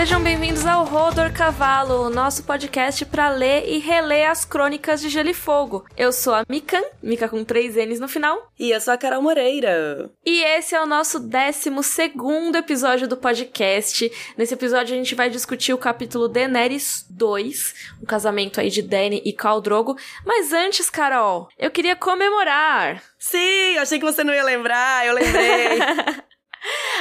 Sejam bem-vindos ao Rodor Cavalo, o nosso podcast para ler e reler as crônicas de Gelo e Fogo. Eu sou a Mikan, Mika com três N's no final. E eu sou a Carol Moreira. E esse é o nosso décimo segundo episódio do podcast. Nesse episódio a gente vai discutir o capítulo Daenerys 2, o casamento aí de Dany e Khal Drogo. Mas antes, Carol, eu queria comemorar. Sim, achei que você não ia lembrar, eu lembrei.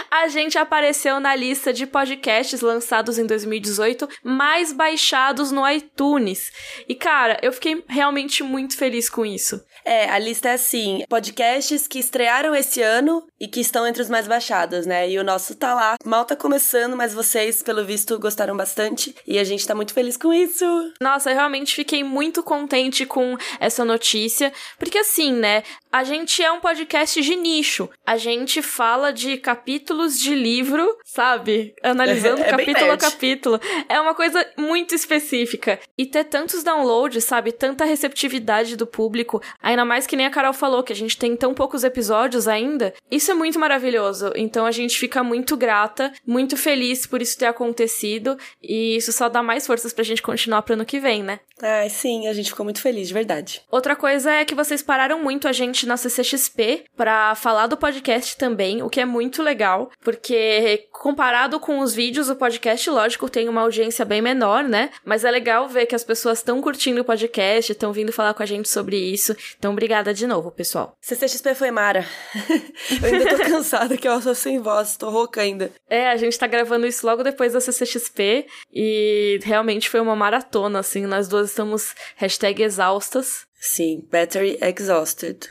A gente apareceu na lista de podcasts lançados em 2018 mais baixados no iTunes. E cara, eu fiquei realmente muito feliz com isso. É, a lista é assim: podcasts que estrearam esse ano e que estão entre os mais baixados, né? E o nosso tá lá. Mal tá começando, mas vocês, pelo visto, gostaram bastante e a gente tá muito feliz com isso. Nossa, eu realmente fiquei muito contente com essa notícia, porque assim, né? A gente é um podcast de nicho. A gente fala de capítulos de livro, sabe? Analisando é, é capítulo a capítulo. É uma coisa muito específica. E ter tantos downloads, sabe? Tanta receptividade do público, ainda mais que nem a Carol falou, que a gente tem tão poucos episódios ainda. Isso é muito maravilhoso. Então a gente fica muito grata, muito feliz por isso ter acontecido. E isso só dá mais forças pra gente continuar pro ano que vem, né? Ah, sim, a gente ficou muito feliz, de verdade. Outra coisa é que vocês pararam muito a gente na CCXP para falar do podcast também, o que é muito legal, porque comparado com os vídeos, o podcast, lógico, tem uma audiência bem menor, né? Mas é legal ver que as pessoas estão curtindo o podcast, estão vindo falar com a gente sobre isso. Então, obrigada de novo, pessoal. CCXP foi mara. eu ainda tô cansada, que eu sou sem voz, tô rouca ainda. É, a gente tá gravando isso logo depois da CCXP e realmente foi uma maratona, assim, nós duas estamos hashtag exaustas. Sim, battery exhausted.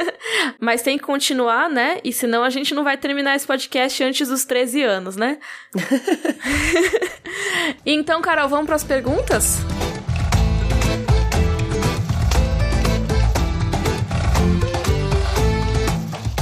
Mas tem que continuar, né? E senão a gente não vai terminar esse podcast antes dos 13 anos, né? então, Carol, vamos para as perguntas?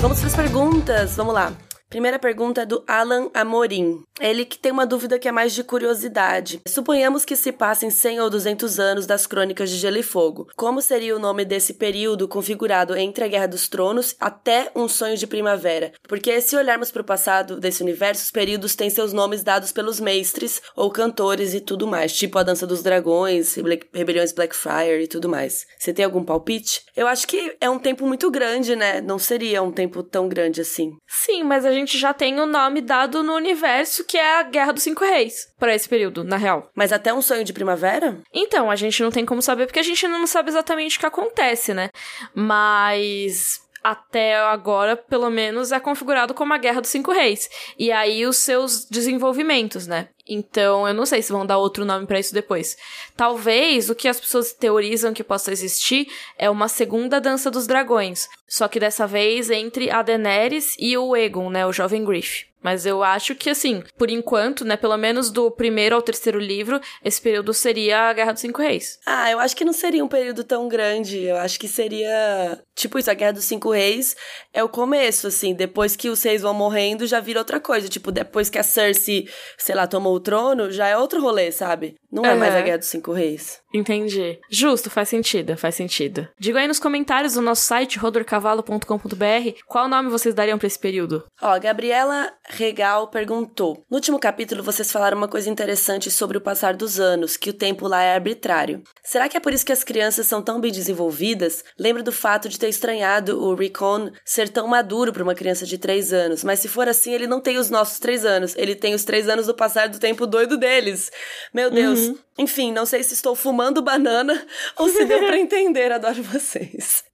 Vamos para as perguntas, vamos lá. Primeira pergunta é do Alan Amorim. Ele que tem uma dúvida que é mais de curiosidade. Suponhamos que se passem 100 ou 200 anos das crônicas de Gelo e Fogo. Como seria o nome desse período configurado entre a Guerra dos Tronos até um sonho de primavera? Porque se olharmos para o passado desse universo, os períodos têm seus nomes dados pelos mestres ou cantores e tudo mais, tipo a Dança dos Dragões, Rebeliões Blackfire e tudo mais. Você tem algum palpite? Eu acho que é um tempo muito grande, né? Não seria um tempo tão grande assim. Sim, mas a gente já tem o nome dado no universo que é a Guerra dos Cinco Reis, para esse período, na real. Mas até um sonho de primavera? Então, a gente não tem como saber porque a gente não sabe exatamente o que acontece, né? Mas até agora, pelo menos, é configurado como a Guerra dos Cinco Reis. E aí os seus desenvolvimentos, né? Então, eu não sei se vão dar outro nome para isso depois. Talvez o que as pessoas teorizam que possa existir é uma segunda dança dos dragões, só que dessa vez entre a Daenerys e o Aegon, né, o jovem Griff. Mas eu acho que, assim, por enquanto, né, pelo menos do primeiro ao terceiro livro, esse período seria a Guerra dos Cinco Reis. Ah, eu acho que não seria um período tão grande. Eu acho que seria. Tipo isso, a Guerra dos Cinco Reis é o começo, assim. Depois que os reis vão morrendo, já vira outra coisa. Tipo, depois que a Cersei, sei lá, tomou o trono, já é outro rolê, sabe? Não é uhum. mais a Guerra dos Cinco Reis. Entendi. Justo, faz sentido, faz sentido. Diga aí nos comentários do nosso site, rodorcavalo.com.br, qual nome vocês dariam para esse período. Ó, a Gabriela Regal perguntou: No último capítulo vocês falaram uma coisa interessante sobre o passar dos anos, que o tempo lá é arbitrário. Será que é por isso que as crianças são tão bem desenvolvidas? Lembro do fato de ter estranhado o Recon ser tão maduro para uma criança de 3 anos, mas se for assim, ele não tem os nossos 3 anos, ele tem os 3 anos do passar do tempo doido deles. Meu Deus. Uhum. Enfim, não sei se estou fumando banana ou se deu para entender. Adoro vocês.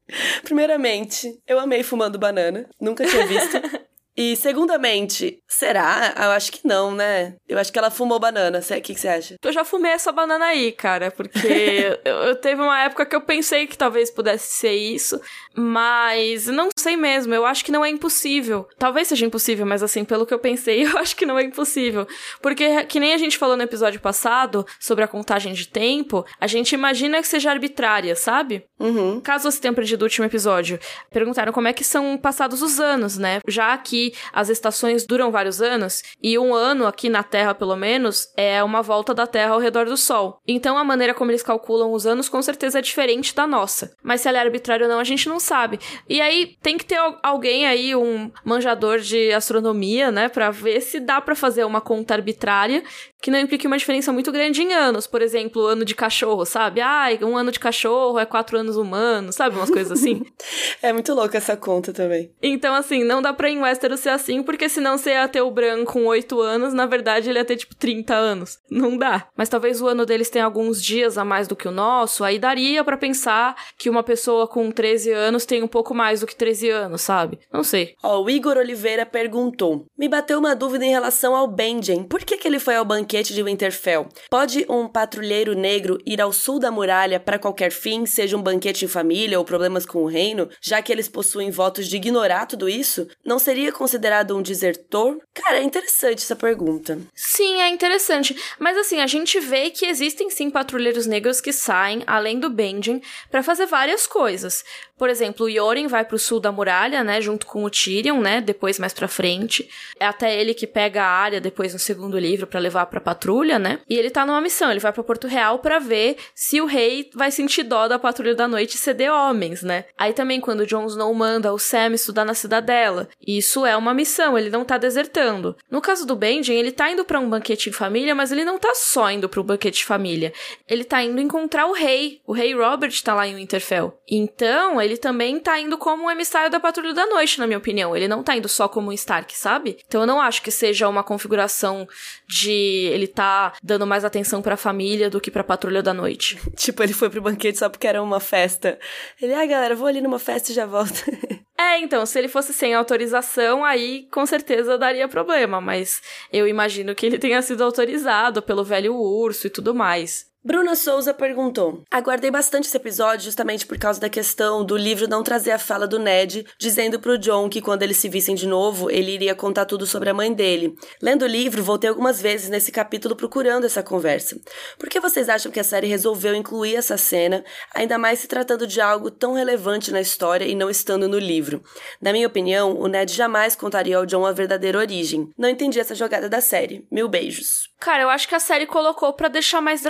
Primeiramente, eu amei fumando banana. Nunca tinha visto. E, segundamente, será? Eu acho que não, né? Eu acho que ela fumou banana. O que, que você acha? Eu já fumei essa banana aí, cara, porque eu, eu, teve uma época que eu pensei que talvez pudesse ser isso, mas não sei mesmo. Eu acho que não é impossível. Talvez seja impossível, mas assim, pelo que eu pensei, eu acho que não é impossível. Porque, que nem a gente falou no episódio passado sobre a contagem de tempo, a gente imagina que seja arbitrária, sabe? Uhum. Caso você tenha perdido o último episódio, perguntaram como é que são passados os anos, né? Já aqui que as estações duram vários anos, e um ano aqui na Terra, pelo menos, é uma volta da Terra ao redor do Sol. Então a maneira como eles calculam os anos com certeza é diferente da nossa. Mas se ela é arbitrária ou não, a gente não sabe. E aí tem que ter alguém aí, um manjador de astronomia, né, para ver se dá para fazer uma conta arbitrária que não implique uma diferença muito grande em anos. Por exemplo, ano de cachorro, sabe? Ah, um ano de cachorro é quatro anos humanos, sabe? Umas coisas assim. é muito louca essa conta também. Então, assim, não dá pra em Westeros ser assim, porque senão você ia ter o branco com oito anos, na verdade ele ia ter, tipo, 30 anos. Não dá. Mas talvez o ano deles tenha alguns dias a mais do que o nosso, aí daria para pensar que uma pessoa com 13 anos tem um pouco mais do que 13 anos, sabe? Não sei. Ó, o Igor Oliveira perguntou: Me bateu uma dúvida em relação ao Benjen. Por que, que ele foi ao banquete? de Winterfell. Pode um patrulheiro negro ir ao sul da muralha para qualquer fim, seja um banquete em família ou problemas com o reino, já que eles possuem votos de ignorar tudo isso? Não seria considerado um desertor? Cara, é interessante essa pergunta. Sim, é interessante. Mas assim, a gente vê que existem sim patrulheiros negros que saem, além do Benjen, para fazer várias coisas. Por exemplo, o Yoren vai pro sul da muralha, né, junto com o Tyrion, né, depois mais pra frente. É até ele que pega a área depois no segundo livro para levar pra patrulha, né? E ele tá numa missão, ele vai para Porto Real para ver se o rei vai sentir dó da patrulha da noite e ceder homens, né? Aí também quando Jon Snow manda o Sam estudar na cidadela, isso é uma missão, ele não tá desertando. No caso do Benjen, ele tá indo para um banquete em família, mas ele não tá só indo pro banquete de família. Ele tá indo encontrar o rei. O rei Robert tá lá em Winterfell. Então, ele também tá indo como um emissário da Patrulha da Noite, na minha opinião. Ele não tá indo só como um Stark, sabe? Então eu não acho que seja uma configuração de ele tá dando mais atenção pra família do que pra Patrulha da Noite. tipo, ele foi pro banquete só porque era uma festa. Ele, ah, galera, vou ali numa festa e já volto. é, então, se ele fosse sem autorização, aí com certeza daria problema, mas eu imagino que ele tenha sido autorizado pelo velho urso e tudo mais. Bruna Souza perguntou: Aguardei bastante esse episódio justamente por causa da questão do livro não trazer a fala do Ned, dizendo pro John que quando eles se vissem de novo, ele iria contar tudo sobre a mãe dele. Lendo o livro, voltei algumas vezes nesse capítulo procurando essa conversa. Por que vocês acham que a série resolveu incluir essa cena, ainda mais se tratando de algo tão relevante na história e não estando no livro? Na minha opinião, o Ned jamais contaria ao John a verdadeira origem. Não entendi essa jogada da série. Mil beijos. Cara, eu acho que a série colocou para deixar mais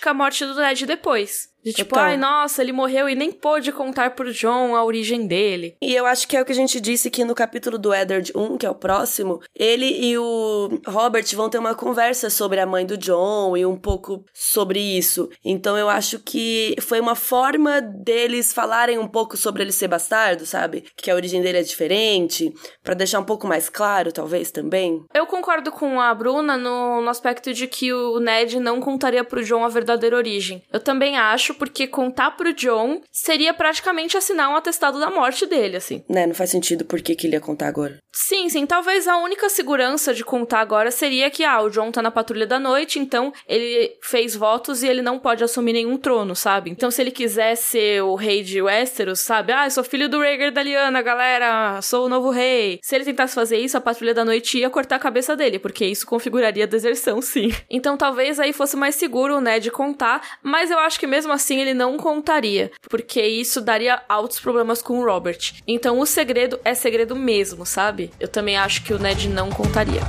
dramática a morte do Ned depois. De tipo, Total. ai, nossa, ele morreu e nem pôde contar pro John a origem dele. E eu acho que é o que a gente disse que no capítulo do Eddard 1, que é o próximo, ele e o Robert vão ter uma conversa sobre a mãe do John e um pouco sobre isso. Então eu acho que foi uma forma deles falarem um pouco sobre ele ser bastardo, sabe? Que a origem dele é diferente, para deixar um pouco mais claro, talvez também. Eu concordo com a Bruna no, no aspecto de que o Ned não contaria pro John a verdadeira origem. Eu também acho acho, porque contar pro John seria praticamente assinar um atestado da morte dele, assim. Né, não faz sentido por que, que ele ia contar agora. Sim, sim. Talvez a única segurança de contar agora seria que, ah, o John tá na patrulha da noite, então ele fez votos e ele não pode assumir nenhum trono, sabe? Então, se ele quiser ser o rei de Westeros, sabe? Ah, eu sou filho do Rhaegar da Liana, galera, sou o novo rei. Se ele tentasse fazer isso, a patrulha da noite ia cortar a cabeça dele, porque isso configuraria deserção, sim. Então, talvez aí fosse mais seguro, né, de contar, mas eu acho que mesmo assim ele não contaria, porque isso daria altos problemas com o Robert. Então o segredo é segredo mesmo, sabe? Eu também acho que o Ned não contaria.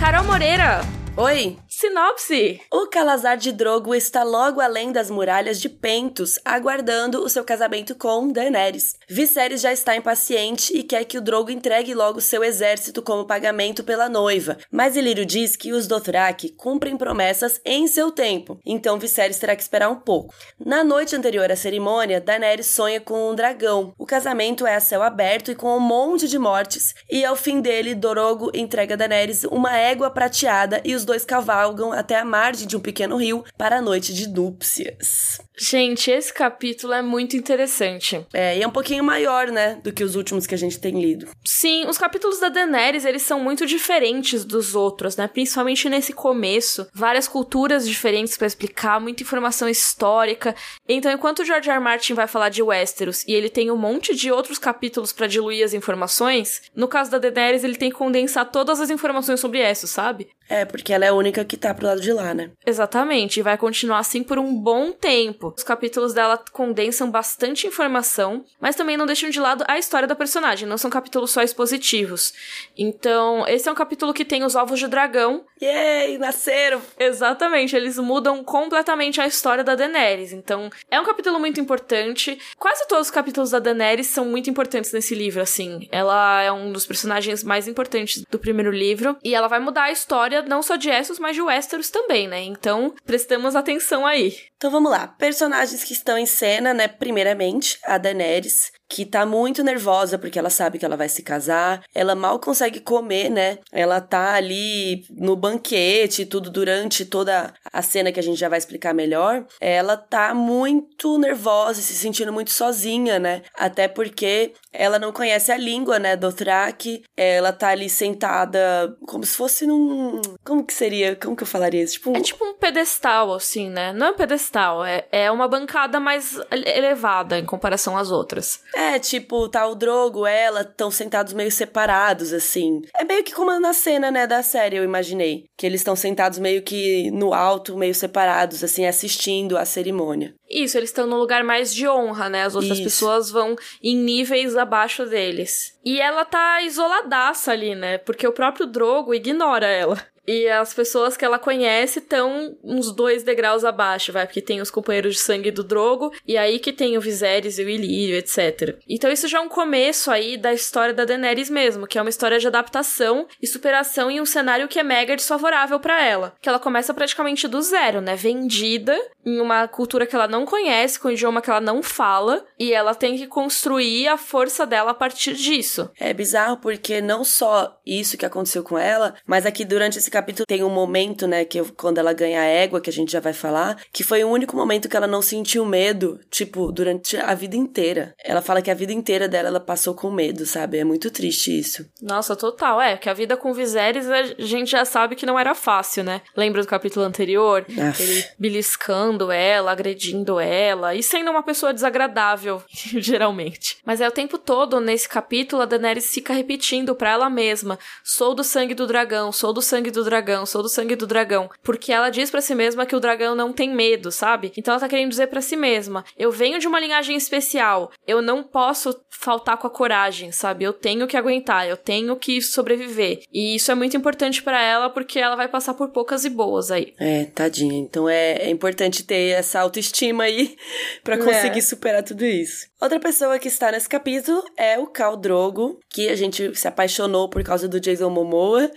Carol Moreira. Oi. Sinopse! O Calazar de Drogo está logo além das muralhas de Pentos, aguardando o seu casamento com Daenerys. Viserys já está impaciente e quer que o Drogo entregue logo seu exército como pagamento pela noiva, mas Ilírio diz que os Dothraki cumprem promessas em seu tempo, então Viserys terá que esperar um pouco. Na noite anterior à cerimônia, Daenerys sonha com um dragão. O casamento é a céu aberto e com um monte de mortes, e ao fim dele, Drogo entrega a Daenerys uma égua prateada e os dois cavalos cavalgam até a margem de um pequeno rio para a noite de núpcias. Gente, esse capítulo é muito interessante. É, e é um pouquinho maior, né, do que os últimos que a gente tem lido. Sim, os capítulos da Daenerys, eles são muito diferentes dos outros, né? Principalmente nesse começo. Várias culturas diferentes para explicar, muita informação histórica. Então, enquanto o George R. R. Martin vai falar de Westeros e ele tem um monte de outros capítulos para diluir as informações, no caso da Daenerys, ele tem que condensar todas as informações sobre Essos, sabe? É, porque ela é a única que tá pro lado de lá, né? Exatamente, e vai continuar assim por um bom tempo. Os capítulos dela condensam bastante informação, mas também não deixam de lado a história da personagem, não são capítulos só expositivos. Então, esse é um capítulo que tem os ovos de dragão. Yay, nasceram! Exatamente, eles mudam completamente a história da Daenerys. Então, é um capítulo muito importante. Quase todos os capítulos da Daenerys são muito importantes nesse livro, assim. Ela é um dos personagens mais importantes do primeiro livro. E ela vai mudar a história não só de Essos, mas de Westeros também, né? Então, prestamos atenção aí. Então vamos lá. Personagens que estão em cena, né? Primeiramente, a Daenerys, que tá muito nervosa porque ela sabe que ela vai se casar. Ela mal consegue comer, né? Ela tá ali no banquete, tudo durante toda a cena que a gente já vai explicar melhor. Ela tá muito nervosa, se sentindo muito sozinha, né? Até porque ela não conhece a língua, né, do Thrak. Ela tá ali sentada como se fosse num. Como que seria? Como que eu falaria isso? Tipo um... É tipo um pedestal, assim, né? Não é um pedestal, é, é uma bancada mais elevada em comparação às outras. É, tipo, tá o Drogo, ela, estão sentados meio separados, assim. É meio que como na cena, né, da série, eu imaginei. Que eles estão sentados meio que no alto, meio separados, assim, assistindo a cerimônia. Isso, eles estão num lugar mais de honra, né? As outras Isso. pessoas vão em níveis abaixo deles. E ela tá isoladaça ali, né? Porque o próprio Drogo ignora ela. E as pessoas que ela conhece estão uns dois degraus abaixo, vai? Porque tem os companheiros de sangue do Drogo, e aí que tem o Viserys e o Ilírio, etc. Então isso já é um começo aí da história da Daenerys mesmo, que é uma história de adaptação e superação em um cenário que é mega desfavorável para ela. Que ela começa praticamente do zero, né? Vendida em uma cultura que ela não conhece, com um idioma que ela não fala, e ela tem que construir a força dela a partir disso. É bizarro porque não só isso que aconteceu com ela, mas aqui durante esse capítulo tem um momento, né, que quando ela ganha a égua, que a gente já vai falar, que foi o único momento que ela não sentiu medo, tipo, durante a vida inteira. Ela fala que a vida inteira dela ela passou com medo, sabe? É muito triste isso. Nossa, total. É, que a vida com Viserys a gente já sabe que não era fácil, né? Lembra do capítulo anterior? Aff. Ele beliscando ela, agredindo ela e sendo uma pessoa desagradável, geralmente. Mas é o tempo todo nesse capítulo a Daenerys fica repetindo para ela mesma: sou do sangue do dragão, sou do sangue do do dragão, sou do sangue do dragão. Porque ela diz para si mesma que o dragão não tem medo, sabe? Então ela tá querendo dizer para si mesma: eu venho de uma linhagem especial, eu não posso faltar com a coragem, sabe? Eu tenho que aguentar, eu tenho que sobreviver. E isso é muito importante para ela porque ela vai passar por poucas e boas aí. É, tadinha. Então é, é importante ter essa autoestima aí para conseguir é. superar tudo isso. Outra pessoa que está nesse capítulo é o Khal Drogo, que a gente se apaixonou por causa do Jason Momoa,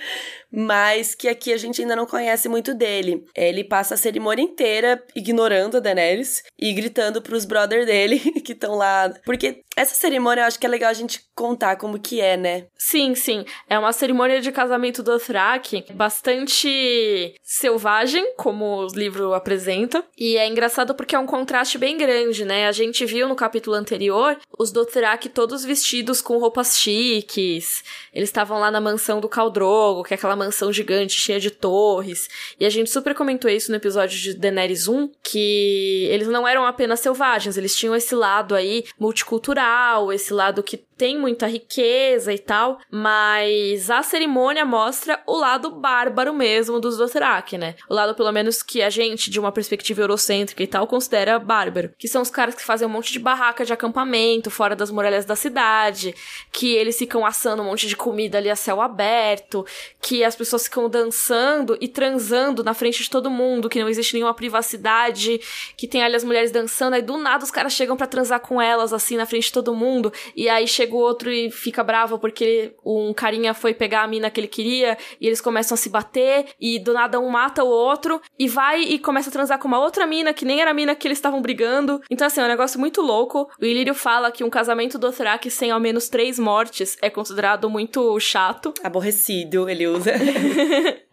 mas que aqui a gente ainda não conhece muito dele. Ele passa a cerimônia inteira ignorando a Daenerys e gritando pros brother dele que estão lá. Porque essa cerimônia eu acho que é legal a gente contar como que é, né? Sim, sim. É uma cerimônia de casamento do Thrak bastante selvagem, como o livro apresenta. E é engraçado porque é um contraste bem grande, né? A gente viu no capítulo anterior os Dothraki todos vestidos com roupas chiques. Eles estavam lá na mansão do Caldrogo, que é aquela mansão gigante cheia de torres. E a gente super comentou isso no episódio de Daenerys 1, que eles não eram apenas selvagens, eles tinham esse lado aí multicultural, esse lado que tem muita riqueza e tal, mas a cerimônia mostra o lado bárbaro mesmo dos Dothraki, né? O lado, pelo menos, que a gente, de uma perspectiva eurocêntrica e tal, considera bárbaro. Que são os caras que fazem um monte de barraca de acampamento fora das muralhas da cidade, que eles ficam assando um monte de comida ali a céu aberto, que as pessoas ficam dançando e transando na frente de todo mundo, que não existe nenhuma privacidade, que tem ali as mulheres dançando, aí do nada os caras chegam para transar com elas, assim, na frente de todo mundo, e aí chega o outro e fica bravo porque um carinha foi pegar a mina que ele queria e eles começam a se bater e do nada um mata o outro e vai e começa a transar com uma outra mina que nem era a mina que eles estavam brigando. Então, assim, é um negócio muito louco. O Ilírio fala que um casamento do Thrak sem ao menos três mortes é considerado muito chato. Aborrecido, ele usa.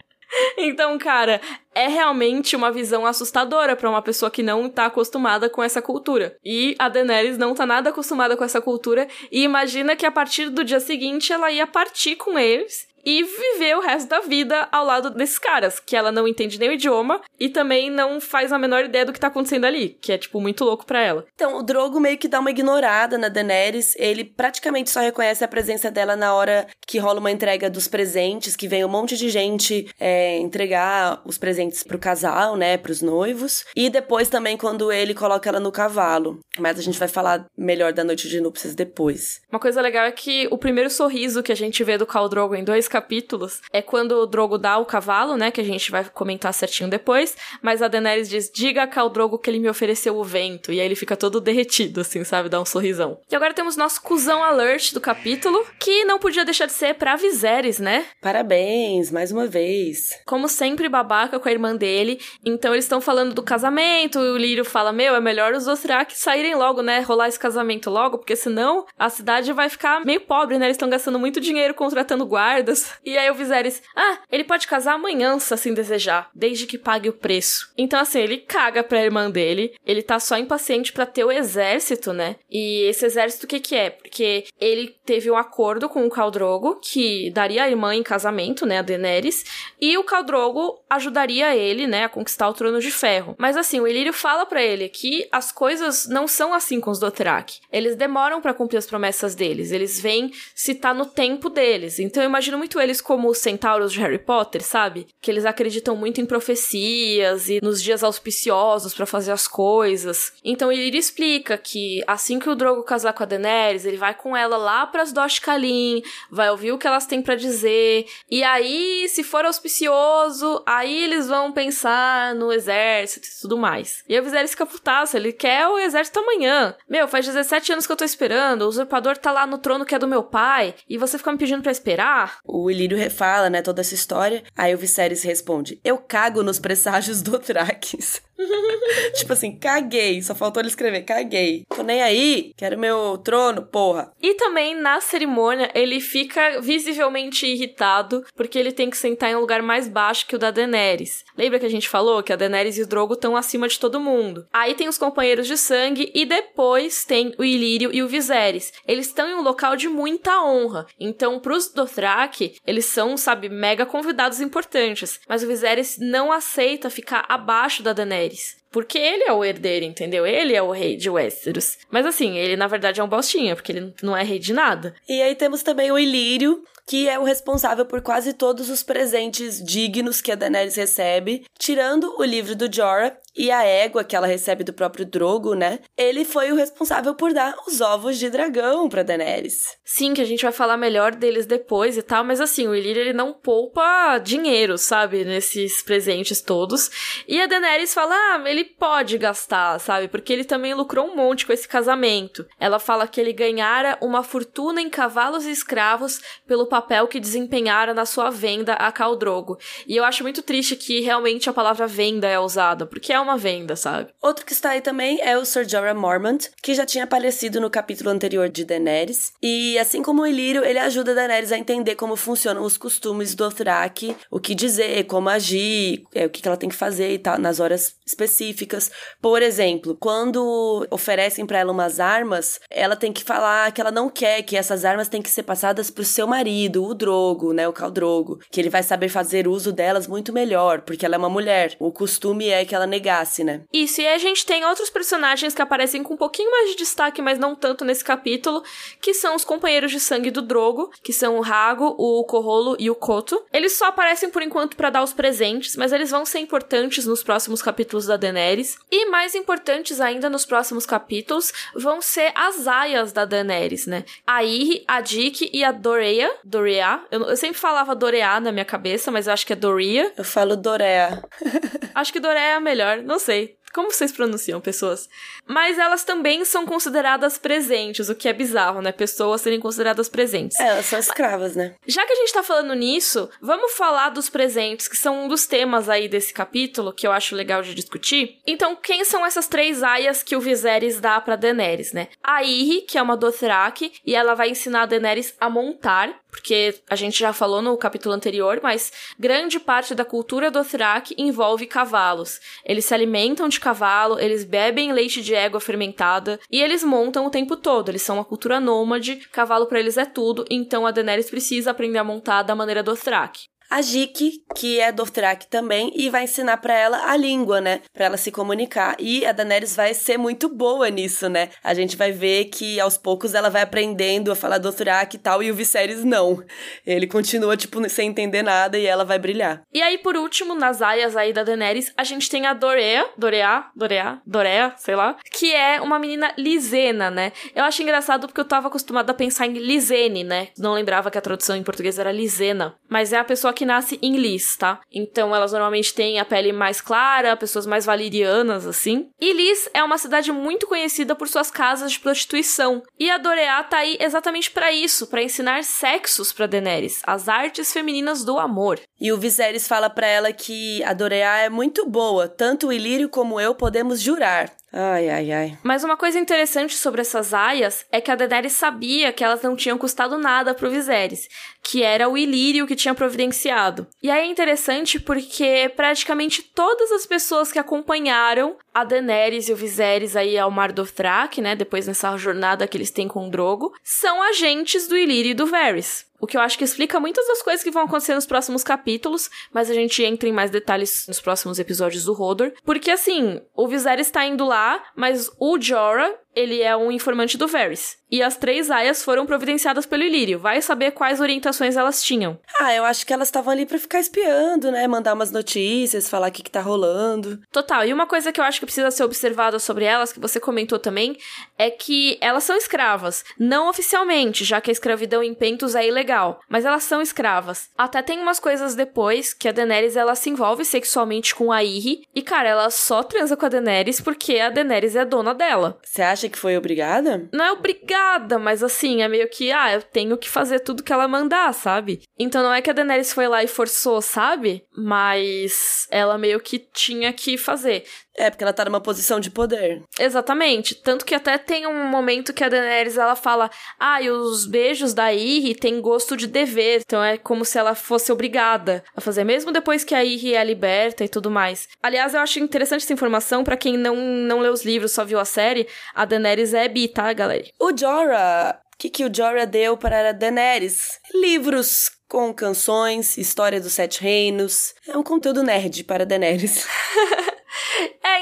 Então, cara, é realmente uma visão assustadora para uma pessoa que não tá acostumada com essa cultura. E a Daenerys não tá nada acostumada com essa cultura e imagina que a partir do dia seguinte ela ia partir com eles e viver o resto da vida ao lado desses caras, que ela não entende nem o idioma e também não faz a menor ideia do que tá acontecendo ali, que é, tipo, muito louco para ela. Então, o Drogo meio que dá uma ignorada na Daenerys, ele praticamente só reconhece a presença dela na hora que rola uma entrega dos presentes, que vem um monte de gente é, entregar os presentes pro casal, né, pros noivos, e depois também quando ele coloca ela no cavalo. Mas a gente vai falar melhor da noite de núpcias depois. Uma coisa legal é que o primeiro sorriso que a gente vê do Khal Drogo em dois capítulos é quando o Drogo dá o cavalo, né, que a gente vai comentar certinho depois, mas a Daenerys diz: "Diga a Khal Drogo que ele me ofereceu o vento", e aí ele fica todo derretido assim, sabe, dá um sorrisão. E agora temos nosso cuzão alert do capítulo, que não podia deixar de ser pra Viserys, né? Parabéns, mais uma vez. Como sempre, babaca com a irmã dele. Então eles estão falando do casamento, e o Lírio fala: "Meu, é melhor os Dothraki saírem logo, né, rolar esse casamento logo, porque senão a cidade vai ficar meio pobre, né? Eles estão gastando muito dinheiro contratando guardas". E aí o Viserys: "Ah, ele pode casar amanhã, se assim desejar, desde que pague o preço". Então assim, ele caga pra irmã dele. Ele tá só impaciente para ter o exército, né? E esse exército o que que é? Porque ele teve um acordo com o Khal Drogo que daria a irmã em casamento, né, a Daenerys, e o Khal Drogo ajudaria ele, né, a conquistar o Trono de Ferro. Mas assim, o Ilírio fala para ele que as coisas não são assim com os Dothraki. Eles demoram para cumprir as promessas deles, eles vêm se tá no tempo deles. Então eu imagino muito eles como os centauros de Harry Potter, sabe? Que eles acreditam muito em profecias e nos dias auspiciosos para fazer as coisas. Então Ilírio explica que assim que o Drogo casar com a Daenerys, ele vai com ela lá pras Dosh Kalin, vai ouvir o que elas têm para dizer, e aí, se for auspicioso, aí eles vão pensar no exército e tudo mais. E o Viserys fica putaço, ele quer o exército amanhã. Meu, faz 17 anos que eu tô esperando, o usurpador tá lá no trono que é do meu pai, e você fica me pedindo para esperar? O Ilírio refala, né, toda essa história. Aí o Viserys responde: Eu cago nos presságios do Traques. tipo assim, caguei. Só faltou ele escrever, caguei. Tô nem aí, quero meu trono, porra. E também na cerimônia ele fica visivelmente irritado porque ele tem que sentar em um lugar mais baixo que o da Daenerys. Lembra que a gente falou que a Daenerys e o Drogo estão acima de todo mundo? Aí tem os companheiros de sangue e depois tem o Ilírio e o Viserys. Eles estão em um local de muita honra. Então, pros Dothraki, eles são, sabe, mega convidados importantes. Mas o Viserys não aceita ficar abaixo da Daenerys. Porque ele é o herdeiro, entendeu? Ele é o rei de Westeros. Mas assim, ele na verdade é um bostinha, porque ele não é rei de nada. E aí temos também o Ilírio, que é o responsável por quase todos os presentes dignos que a Daenerys recebe, tirando o livro do Jorah e a égua que ela recebe do próprio Drogo, né? Ele foi o responsável por dar os ovos de dragão para Daenerys. Sim, que a gente vai falar melhor deles depois e tal, mas assim, o Illyrio ele não poupa dinheiro, sabe, nesses presentes todos. E a Daenerys fala: "Ah, ele pode gastar, sabe? Porque ele também lucrou um monte com esse casamento". Ela fala que ele ganhara uma fortuna em cavalos e escravos pelo papel que desempenhara na sua venda a Khal Drogo. E eu acho muito triste que realmente a palavra venda é usada, porque é uma venda, sabe? Outro que está aí também é o Sir Jorah Mormont, que já tinha aparecido no capítulo anterior de Daenerys. E assim como o Ilírio, ele ajuda Daenerys a entender como funcionam os costumes do Dothraki, o que dizer, como agir, é, o que ela tem que fazer e tal, nas horas específicas. Por exemplo, quando oferecem para ela umas armas, ela tem que falar que ela não quer que essas armas têm que ser passadas pro seu marido, o Drogo, né, o Khal Drogo, que ele vai saber fazer uso delas muito melhor, porque ela é uma mulher. O costume é que ela negasse, né? Isso, e a gente tem outros personagens que aparecem com um pouquinho mais de destaque, mas não tanto nesse capítulo, que são os companheiros de sangue do Drogo, que são o Rago, o Corrolo e o Koto. Eles só aparecem por enquanto para dar os presentes, mas eles vão ser importantes nos próximos capítulos da Daenerys. E mais importantes ainda nos próximos capítulos vão ser as aias da Daenerys, né? A Iri, a Dick e a Doreia. Dorea. Eu, eu sempre falava Dorea na minha cabeça, mas eu acho que é Doria. Eu falo Dorea. acho que Dorea é a melhor, não sei. Como vocês pronunciam, pessoas? Mas elas também são consideradas presentes, o que é bizarro, né? Pessoas serem consideradas presentes. É, elas são escravas, né? Já que a gente tá falando nisso, vamos falar dos presentes, que são um dos temas aí desse capítulo, que eu acho legal de discutir. Então, quem são essas três aias que o Viserys dá pra Daenerys, né? A Iri, que é uma Dothraki, e ela vai ensinar a Daenerys a montar, porque a gente já falou no capítulo anterior, mas grande parte da cultura do Dothraki envolve cavalos. Eles se alimentam de cavalo, eles bebem leite de égua fermentada e eles montam o tempo todo. Eles são uma cultura nômade, cavalo para eles é tudo, então a Daenerys precisa aprender a montar da maneira Dothraki a Jiki, que é Dothraki também, e vai ensinar para ela a língua, né? Para ela se comunicar. E a Daenerys vai ser muito boa nisso, né? A gente vai ver que aos poucos ela vai aprendendo a falar Dothraki e tal, e o Viserys não. Ele continua, tipo, sem entender nada e ela vai brilhar. E aí, por último, nas aias aí da Daenerys, a gente tem a Dorea, Dorea, Dorea, Dorea, sei lá, que é uma menina lisena, né? Eu acho engraçado porque eu tava acostumada a pensar em lisene, né? Não lembrava que a tradução em português era lisena. Mas é a pessoa que que nasce em Lis, tá? Então elas normalmente têm a pele mais clara, pessoas mais valerianas, assim. E Lis é uma cidade muito conhecida por suas casas de prostituição. E a Doreá tá aí exatamente para isso, para ensinar sexos para Daenerys, as artes femininas do amor. E o Viserys fala para ela que a Doreá é muito boa, tanto o Ilírio como eu podemos jurar. Ai, ai, ai. Mas uma coisa interessante sobre essas aias é que a Daenerys sabia que elas não tinham custado nada pro Viserys, que era o Ilírio que tinha providenciado. E aí é interessante porque praticamente todas as pessoas que acompanharam a Daenerys e o Viserys aí ao Mar do Thrak, né, depois nessa jornada que eles têm com o Drogo, são agentes do Ilírio e do Varys. O que eu acho que explica muitas das coisas que vão acontecer nos próximos capítulos, mas a gente entra em mais detalhes nos próximos episódios do Hodor. Porque assim, o Viserys está indo lá, mas o Jorah ele é um informante do Varys. E as três aias foram providenciadas pelo Ilírio. Vai saber quais orientações elas tinham. Ah, eu acho que elas estavam ali para ficar espiando, né? Mandar umas notícias, falar o que, que tá rolando. Total. E uma coisa que eu acho que precisa ser observada sobre elas, que você comentou também, é que elas são escravas. Não oficialmente, já que a escravidão em Pentos é ilegal. Mas elas são escravas. Até tem umas coisas depois que a Daenerys ela se envolve sexualmente com a Irri. E, cara, ela só transa com a Daenerys porque a Daenerys é dona dela. Você acha acha que foi obrigada? Não é obrigada, mas assim, é meio que, ah, eu tenho que fazer tudo que ela mandar, sabe? Então não é que a Daenerys foi lá e forçou, sabe? Mas ela meio que tinha que fazer. É, porque ela tá numa posição de poder. Exatamente. Tanto que até tem um momento que a Daenerys ela fala: Ah, e os beijos da Irri têm gosto de dever. Então é como se ela fosse obrigada a fazer, mesmo depois que a Irri é liberta e tudo mais. Aliás, eu acho interessante essa informação para quem não, não leu os livros, só viu a série. A Daenerys é bi, tá, galera? O Jorah. O que, que o Jorah deu para a Daenerys? Livros com canções, história dos Sete Reinos. É um conteúdo nerd para Daenerys.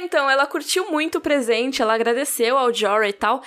Então, ela curtiu muito o presente, ela agradeceu ao Jorah e tal,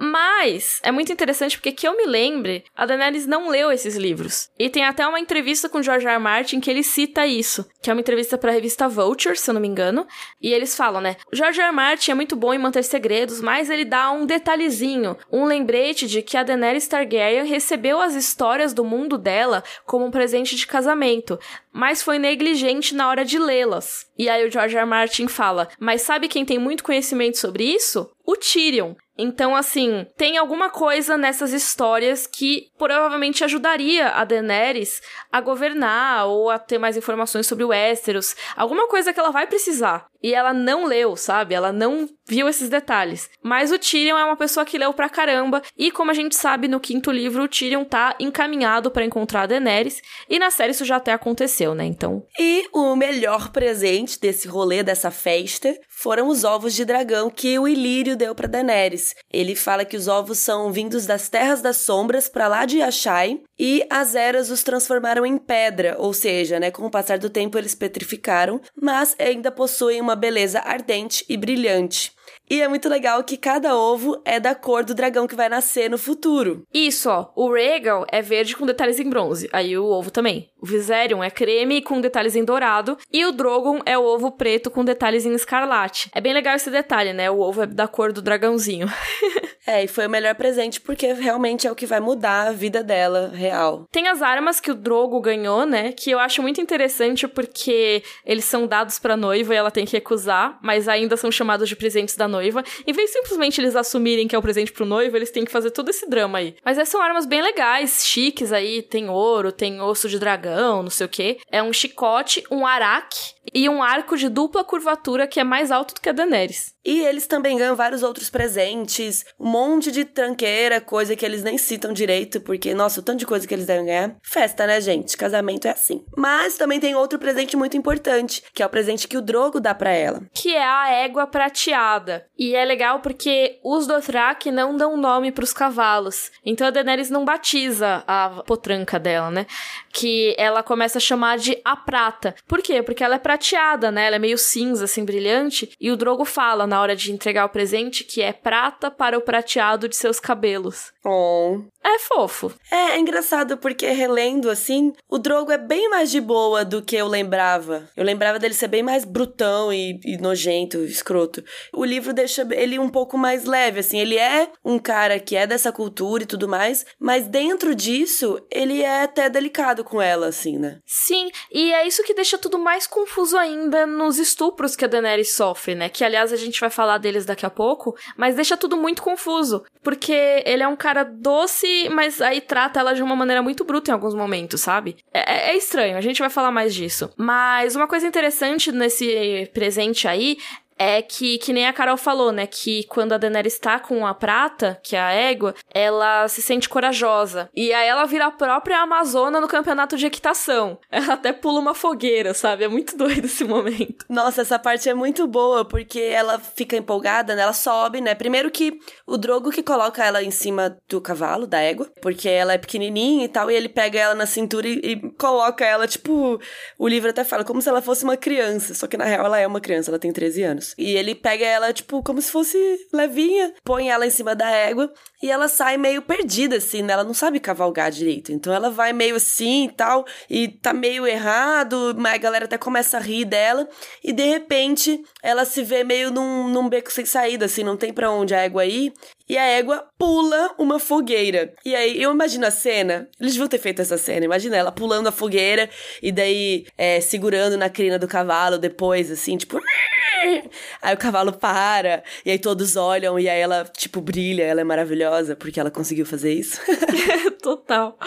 mas é muito interessante porque que eu me lembre, a Daenerys não leu esses livros. E tem até uma entrevista com George R. R. Martin que ele cita isso, que é uma entrevista para a revista Vulture, se eu não me engano, e eles falam, né? George R. R. Martin é muito bom em manter segredos, mas ele dá um detalhezinho, um lembrete de que a Daenerys Targaryen recebeu as histórias do mundo dela como um presente de casamento, mas foi negligente na hora de lê-las. E aí o George R. Martin fala: "Mas sabe quem tem muito conhecimento sobre isso? O Tyrion. Então, assim, tem alguma coisa nessas histórias que provavelmente ajudaria a Daenerys a governar ou a ter mais informações sobre o Westeros. Alguma coisa que ela vai precisar. E ela não leu, sabe? Ela não viu esses detalhes. Mas o Tyrion é uma pessoa que leu pra caramba. E como a gente sabe, no quinto livro, o Tyrion tá encaminhado para encontrar a Daenerys. E na série isso já até aconteceu, né? Então. E o melhor presente desse rolê, dessa festa, foram os ovos de dragão que o Ilírio deu pra Daenerys. Ele fala que os ovos são vindos das Terras das Sombras para lá de Ashai. E as eras os transformaram em pedra, ou seja, né, com o passar do tempo eles petrificaram, mas ainda possuem uma beleza ardente e brilhante. E é muito legal que cada ovo é da cor do dragão que vai nascer no futuro. Isso, ó. O Rhaegal é verde com detalhes em bronze. Aí o ovo também. O Viserion é creme com detalhes em dourado. E o Drogon é o ovo preto com detalhes em escarlate. É bem legal esse detalhe, né? O ovo é da cor do dragãozinho. é, e foi o melhor presente porque realmente é o que vai mudar a vida dela real. Tem as armas que o Drogo ganhou, né? Que eu acho muito interessante porque eles são dados pra noiva e ela tem que recusar, mas ainda são chamados de presentes da noiva. Em vez de simplesmente eles assumirem que é o presente pro noivo, eles têm que fazer todo esse drama aí. Mas essas são armas bem legais, chiques aí, tem ouro, tem osso de dragão, não sei o que. É um chicote, um araque e um arco de dupla curvatura que é mais alto do que a Daenerys. E eles também ganham vários outros presentes, um monte de tranqueira, coisa que eles nem citam direito, porque, nossa, o tanto de coisa que eles devem ganhar. Festa, né, gente? Casamento é assim. Mas também tem outro presente muito importante, que é o presente que o Drogo dá para ela. Que é a égua prateada. E é legal porque os Dothraki não dão nome pros cavalos. Então a Daenerys não batiza a potranca dela, né? Que ela começa a chamar de a prata. Por quê? Porque ela é prateada, né? Ela é meio cinza, assim, brilhante. E o Drogo fala na hora de entregar o presente que é prata para o prateado de seus cabelos. Oh. É fofo. É, é engraçado porque relendo assim, o Drogo é bem mais de boa do que eu lembrava. Eu lembrava dele ser bem mais brutão e, e nojento, escroto. O livro deixa ele um pouco mais leve, assim. Ele é um cara que é dessa cultura e tudo mais, mas dentro disso, ele é até delicado com ela, assim, né? Sim, e é isso que deixa tudo mais confuso ainda nos estupros que a Daenerys sofre, né? Que aliás a gente vai falar deles daqui a pouco, mas deixa tudo muito confuso, porque ele é um cara doce, mas aí trata ela de uma maneira muito bruta em alguns momentos, sabe? É, é, é estranho, a gente vai falar mais disso. Mas uma coisa interessante nesse presente aí é que, que nem a Carol falou, né? Que quando a Daenerys está com a prata, que é a égua, ela se sente corajosa. E aí ela vira a própria Amazona no campeonato de equitação. Ela até pula uma fogueira, sabe? É muito doido esse momento. Nossa, essa parte é muito boa, porque ela fica empolgada, né? Ela sobe, né? Primeiro que o Drogo que coloca ela em cima do cavalo, da égua, porque ela é pequenininha e tal, e ele pega ela na cintura e, e coloca ela, tipo, o livro até fala, como se ela fosse uma criança. Só que na real ela é uma criança, ela tem 13 anos. E ele pega ela, tipo, como se fosse levinha, põe ela em cima da égua e ela sai meio perdida, assim, né? Ela não sabe cavalgar direito. Então ela vai meio assim e tal, e tá meio errado, mas a galera até começa a rir dela. E de repente ela se vê meio num, num beco sem saída, assim, não tem para onde a égua ir e a égua pula uma fogueira. E aí, eu imagino a cena, eles deviam ter feito essa cena, imagina ela pulando a fogueira e daí é, segurando na crina do cavalo depois, assim, tipo. Aí o cavalo para, e aí todos olham, e aí ela, tipo, brilha, ela é maravilhosa porque ela conseguiu fazer isso. Total.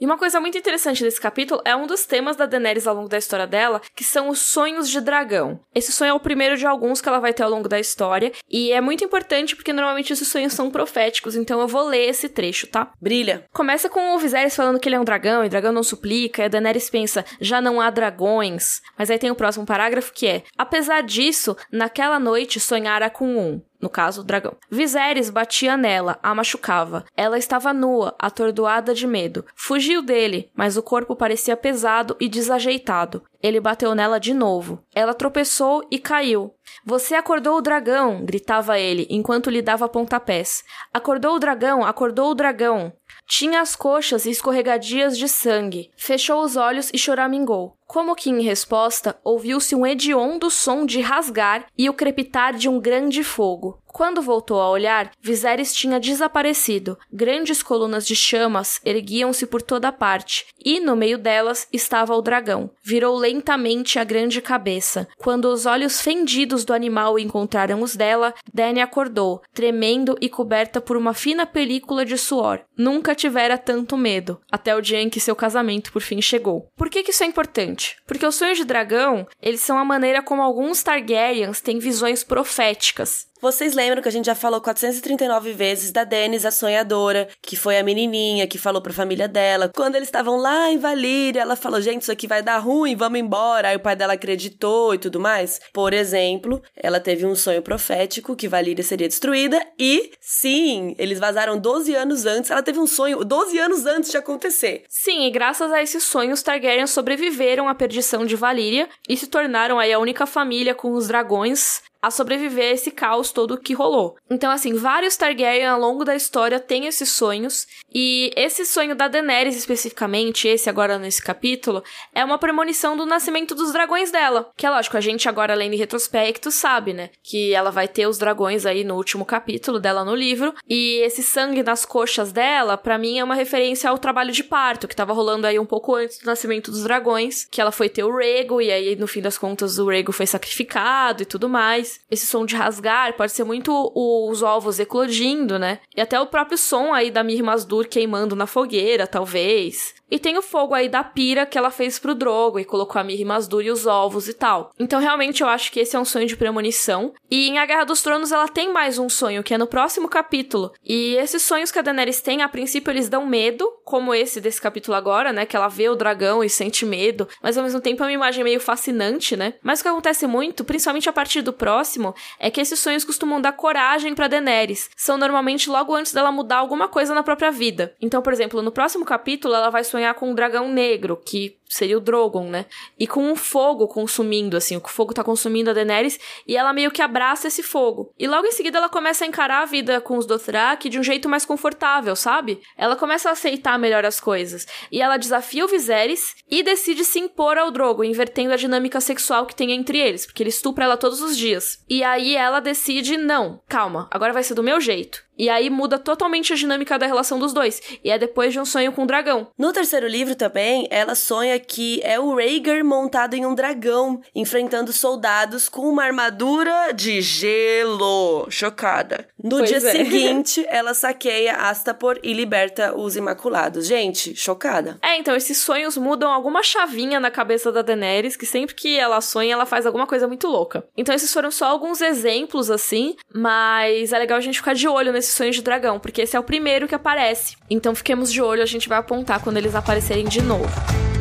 E uma coisa muito interessante desse capítulo é um dos temas da Daenerys ao longo da história dela, que são os sonhos de dragão. Esse sonho é o primeiro de alguns que ela vai ter ao longo da história, e é muito importante porque normalmente esses sonhos são proféticos, então eu vou ler esse trecho, tá? Brilha. Começa com o Viserys falando que ele é um dragão, e dragão não suplica, e a Daenerys pensa, já não há dragões. Mas aí tem o próximo parágrafo que é, apesar disso, naquela noite sonhara com um no caso, o dragão. Viserys batia nela, a machucava. Ela estava nua, atordoada de medo. Fugiu dele, mas o corpo parecia pesado e desajeitado. Ele bateu nela de novo. Ela tropeçou e caiu. Você acordou o dragão! gritava ele, enquanto lhe dava pontapés. Acordou o dragão! Acordou o dragão! Tinha as coxas escorregadias de sangue. Fechou os olhos e choramingou. Como que em resposta, ouviu-se um hediondo som de rasgar e o crepitar de um grande fogo. Quando voltou a olhar, Viserys tinha desaparecido. Grandes colunas de chamas erguiam-se por toda parte, e no meio delas estava o dragão. Virou lentamente a grande cabeça. Quando os olhos fendidos do animal encontraram os dela, Dany acordou, tremendo e coberta por uma fina película de suor. Nunca tivera tanto medo, até o dia em que seu casamento por fim chegou. Por que, que isso é importante? Porque os sonhos de dragão, eles são a maneira como alguns Targaryens têm visões proféticas. Vocês lembram que a gente já falou 439 vezes da Dennis, a sonhadora, que foi a menininha que falou pra família dela. Quando eles estavam lá em Valíria, ela falou: gente, isso aqui vai dar ruim, vamos embora. Aí o pai dela acreditou e tudo mais. Por exemplo, ela teve um sonho profético que Valíria seria destruída e, sim, eles vazaram 12 anos antes. Ela teve um sonho 12 anos antes de acontecer. Sim, e graças a esses sonhos, Targaryen sobreviveram à perdição de Valíria e se tornaram aí a única família com os dragões a sobreviver a esse caos todo que rolou. Então, assim, vários Targaryen ao longo da história têm esses sonhos, e esse sonho da Daenerys especificamente, esse agora nesse capítulo, é uma premonição do nascimento dos dragões dela. Que é lógico, a gente agora lendo em retrospecto sabe, né? Que ela vai ter os dragões aí no último capítulo dela no livro, e esse sangue nas coxas dela, para mim, é uma referência ao trabalho de parto, que tava rolando aí um pouco antes do nascimento dos dragões, que ela foi ter o Rego, e aí no fim das contas o Rego foi sacrificado e tudo mais. Esse som de rasgar pode ser muito os ovos eclodindo, né? E até o próprio som aí da Mir Masdur queimando na fogueira, talvez. E tem o fogo aí da pira que ela fez pro Drogo e colocou a Mir Masdur e os ovos e tal. Então, realmente, eu acho que esse é um sonho de premonição. E em A Guerra dos Tronos, ela tem mais um sonho, que é no próximo capítulo. E esses sonhos que a Daenerys tem, a princípio, eles dão medo, como esse desse capítulo agora, né? Que ela vê o dragão e sente medo. Mas, ao mesmo tempo, é uma imagem meio fascinante, né? Mas o que acontece muito, principalmente a partir do próximo, é que esses sonhos costumam dar coragem pra Daenerys. São normalmente logo antes dela mudar alguma coisa na própria vida. Então, por exemplo, no próximo capítulo, ela vai sonhar sonhar com um dragão negro, que seria o Drogon, né? E com um fogo consumindo, assim, o fogo tá consumindo a Daenerys e ela meio que abraça esse fogo. E logo em seguida ela começa a encarar a vida com os Dothraki de um jeito mais confortável, sabe? Ela começa a aceitar melhor as coisas. E ela desafia o Viserys e decide se impor ao Drogon, invertendo a dinâmica sexual que tem entre eles, porque ele estupra ela todos os dias. E aí ela decide, não, calma, agora vai ser do meu jeito. E aí muda totalmente a dinâmica da relação dos dois. E é depois de um sonho com um dragão. No terceiro livro também, ela sonha que é o Rhaegar montado em um dragão, enfrentando soldados com uma armadura de gelo. Chocada. No pois dia é. seguinte, ela saqueia Astapor e liberta os Imaculados. Gente, chocada. É, então esses sonhos mudam alguma chavinha na cabeça da Daenerys, que sempre que ela sonha, ela faz alguma coisa muito louca. Então esses foram só alguns exemplos assim, mas é legal a gente ficar de olho nesses sonhos de dragão, porque esse é o primeiro que aparece. Então fiquemos de olho, a gente vai apontar quando eles aparecerem de novo.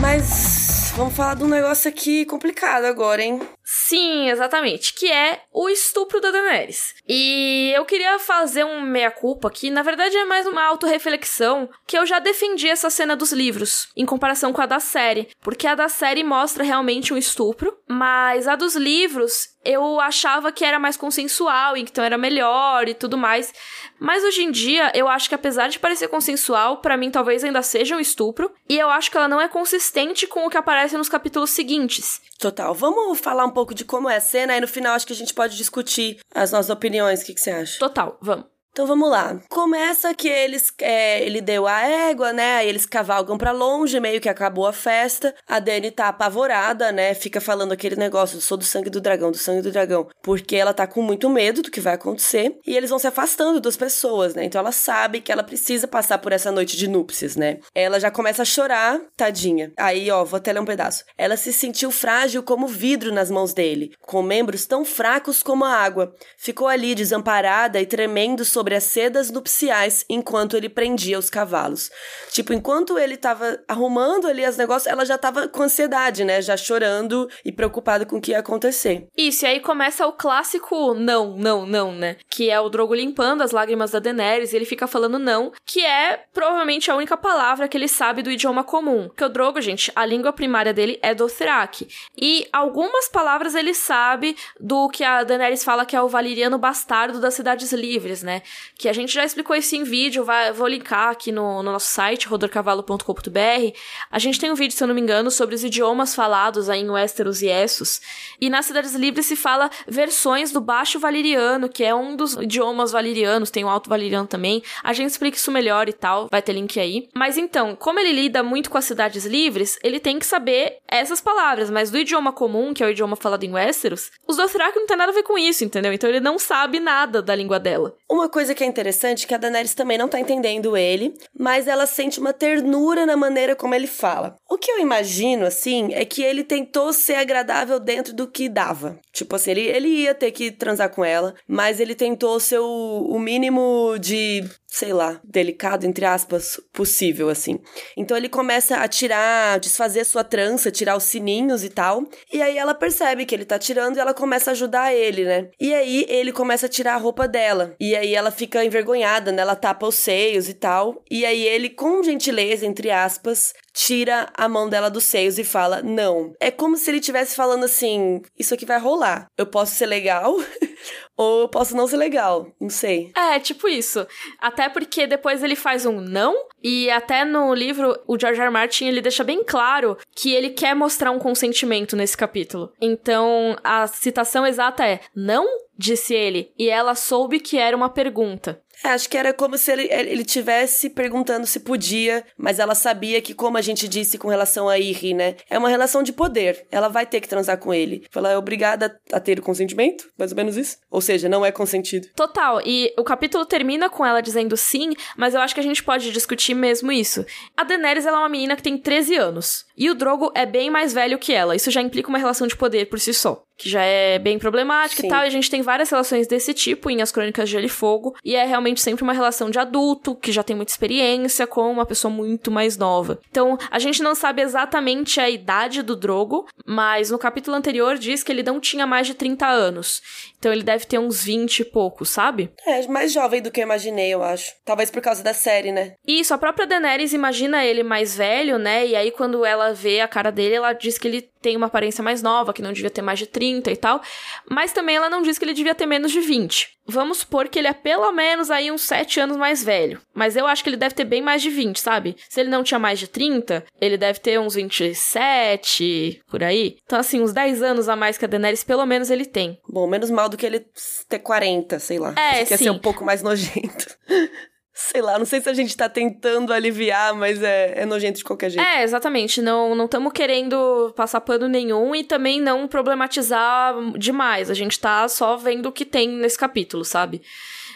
Mas vamos falar de um negócio aqui complicado agora, hein? Sim, exatamente. Que é o estupro da Daenerys. E eu queria fazer um meia-culpa aqui. Na verdade, é mais uma autorreflexão que eu já defendi essa cena dos livros, em comparação com a da série. Porque a da série mostra realmente um estupro, mas a dos livros eu achava que era mais consensual, então era melhor e tudo mais. Mas hoje em dia, eu acho que apesar de parecer consensual, para mim talvez ainda seja um estupro. E eu acho que ela não é consistente com o que aparece nos capítulos seguintes. Total. Vamos falar um pouco de como é a cena e no final acho que a gente pode discutir as nossas opiniões. O que, que você acha? Total, vamos. Então vamos lá. Começa que eles é, ele deu a égua, né? Aí eles cavalgam para longe, meio que acabou a festa. A Dani tá apavorada, né? Fica falando aquele negócio, sou do sangue do dragão, do sangue do dragão, porque ela tá com muito medo do que vai acontecer e eles vão se afastando das pessoas, né? Então ela sabe que ela precisa passar por essa noite de núpcias, né? Ela já começa a chorar, tadinha. Aí, ó, vou até ler um pedaço. Ela se sentiu frágil como vidro nas mãos dele, com membros tão fracos como a água. Ficou ali desamparada e tremendo sobre as sedas nupciais enquanto ele prendia os cavalos. Tipo, enquanto ele tava arrumando ali os negócios, ela já tava com ansiedade, né? Já chorando e preocupada com o que ia acontecer. Isso, e aí começa o clássico não, não, não, né? Que é o Drogo limpando as lágrimas da Daenerys e ele fica falando não, que é provavelmente a única palavra que ele sabe do idioma comum. Porque o Drogo, gente, a língua primária dele é Dothraki. E algumas palavras ele sabe do que a Daenerys fala que é o valeriano bastardo das cidades livres, né? Que a gente já explicou isso em vídeo, vai, vou linkar aqui no, no nosso site, rodorcavalo.com.br. A gente tem um vídeo, se eu não me engano, sobre os idiomas falados aí em Westeros e Essos. E nas Cidades Livres se fala versões do Baixo Valeriano, que é um dos idiomas valerianos, tem o Alto Valeriano também. A gente explica isso melhor e tal, vai ter link aí. Mas então, como ele lida muito com as Cidades Livres, ele tem que saber essas palavras, mas do idioma comum, que é o idioma falado em Westeros, os Dothraki não tem nada a ver com isso, entendeu? Então ele não sabe nada da língua dela. Uma coisa coisa que é interessante é que a Daenerys também não tá entendendo ele, mas ela sente uma ternura na maneira como ele fala. O que eu imagino, assim, é que ele tentou ser agradável dentro do que dava. Tipo assim, ele, ele ia ter que transar com ela, mas ele tentou ser o, o mínimo de sei lá, delicado, entre aspas, possível, assim. Então ele começa a tirar, desfazer sua trança, tirar os sininhos e tal. E aí ela percebe que ele tá tirando e ela começa a ajudar ele, né? E aí ele começa a tirar a roupa dela. E aí ela fica envergonhada, né? Ela tapa os seios e tal. E aí ele, com gentileza, entre aspas, tira a mão dela dos seios e fala: Não. É como se ele estivesse falando assim: Isso aqui vai rolar. Eu posso ser legal ou eu posso não ser legal. Não sei. É, tipo isso. Até porque depois ele faz um não, e até no livro o George R. R. Martin ele deixa bem claro que ele quer mostrar um consentimento nesse capítulo. Então a citação exata é: Não? disse ele, e ela soube que era uma pergunta. É, acho que era como se ele, ele tivesse perguntando se podia, mas ela sabia que, como a gente disse com relação a Iri, né? É uma relação de poder. Ela vai ter que transar com ele. Ela é obrigada a ter o consentimento, mais ou menos isso. Ou seja, não é consentido. Total. E o capítulo termina com ela dizendo sim, mas eu acho que a gente pode discutir mesmo isso. A Daenerys ela é uma menina que tem 13 anos. E o Drogo é bem mais velho que ela. Isso já implica uma relação de poder por si só que já é bem problemática Sim. e tal. E a gente tem várias relações desse tipo em As Crônicas de Gelo e Fogo. E é realmente sempre uma relação de adulto, que já tem muita experiência, com uma pessoa muito mais nova. Então, a gente não sabe exatamente a idade do Drogo, mas no capítulo anterior diz que ele não tinha mais de 30 anos. Então ele deve ter uns 20 e pouco, sabe? É, mais jovem do que eu imaginei, eu acho. Talvez por causa da série, né? Isso, a própria Daenerys imagina ele mais velho, né? E aí quando ela vê a cara dele, ela diz que ele tem uma aparência mais nova, que não devia ter mais de 30 e tal. Mas também ela não diz que ele devia ter menos de 20. Vamos supor que ele é pelo menos aí uns 7 anos mais velho. Mas eu acho que ele deve ter bem mais de 20, sabe? Se ele não tinha mais de 30, ele deve ter uns 27, por aí. Então, assim, uns 10 anos a mais que a Daenerys, pelo menos ele tem. Bom, menos mal do que ele ter 40, sei lá. É, Quer ser um pouco mais nojento. Sei lá, não sei se a gente tá tentando aliviar, mas é, é nojento de qualquer jeito. É, exatamente. Não não estamos querendo passar pano nenhum e também não problematizar demais. A gente tá só vendo o que tem nesse capítulo, sabe?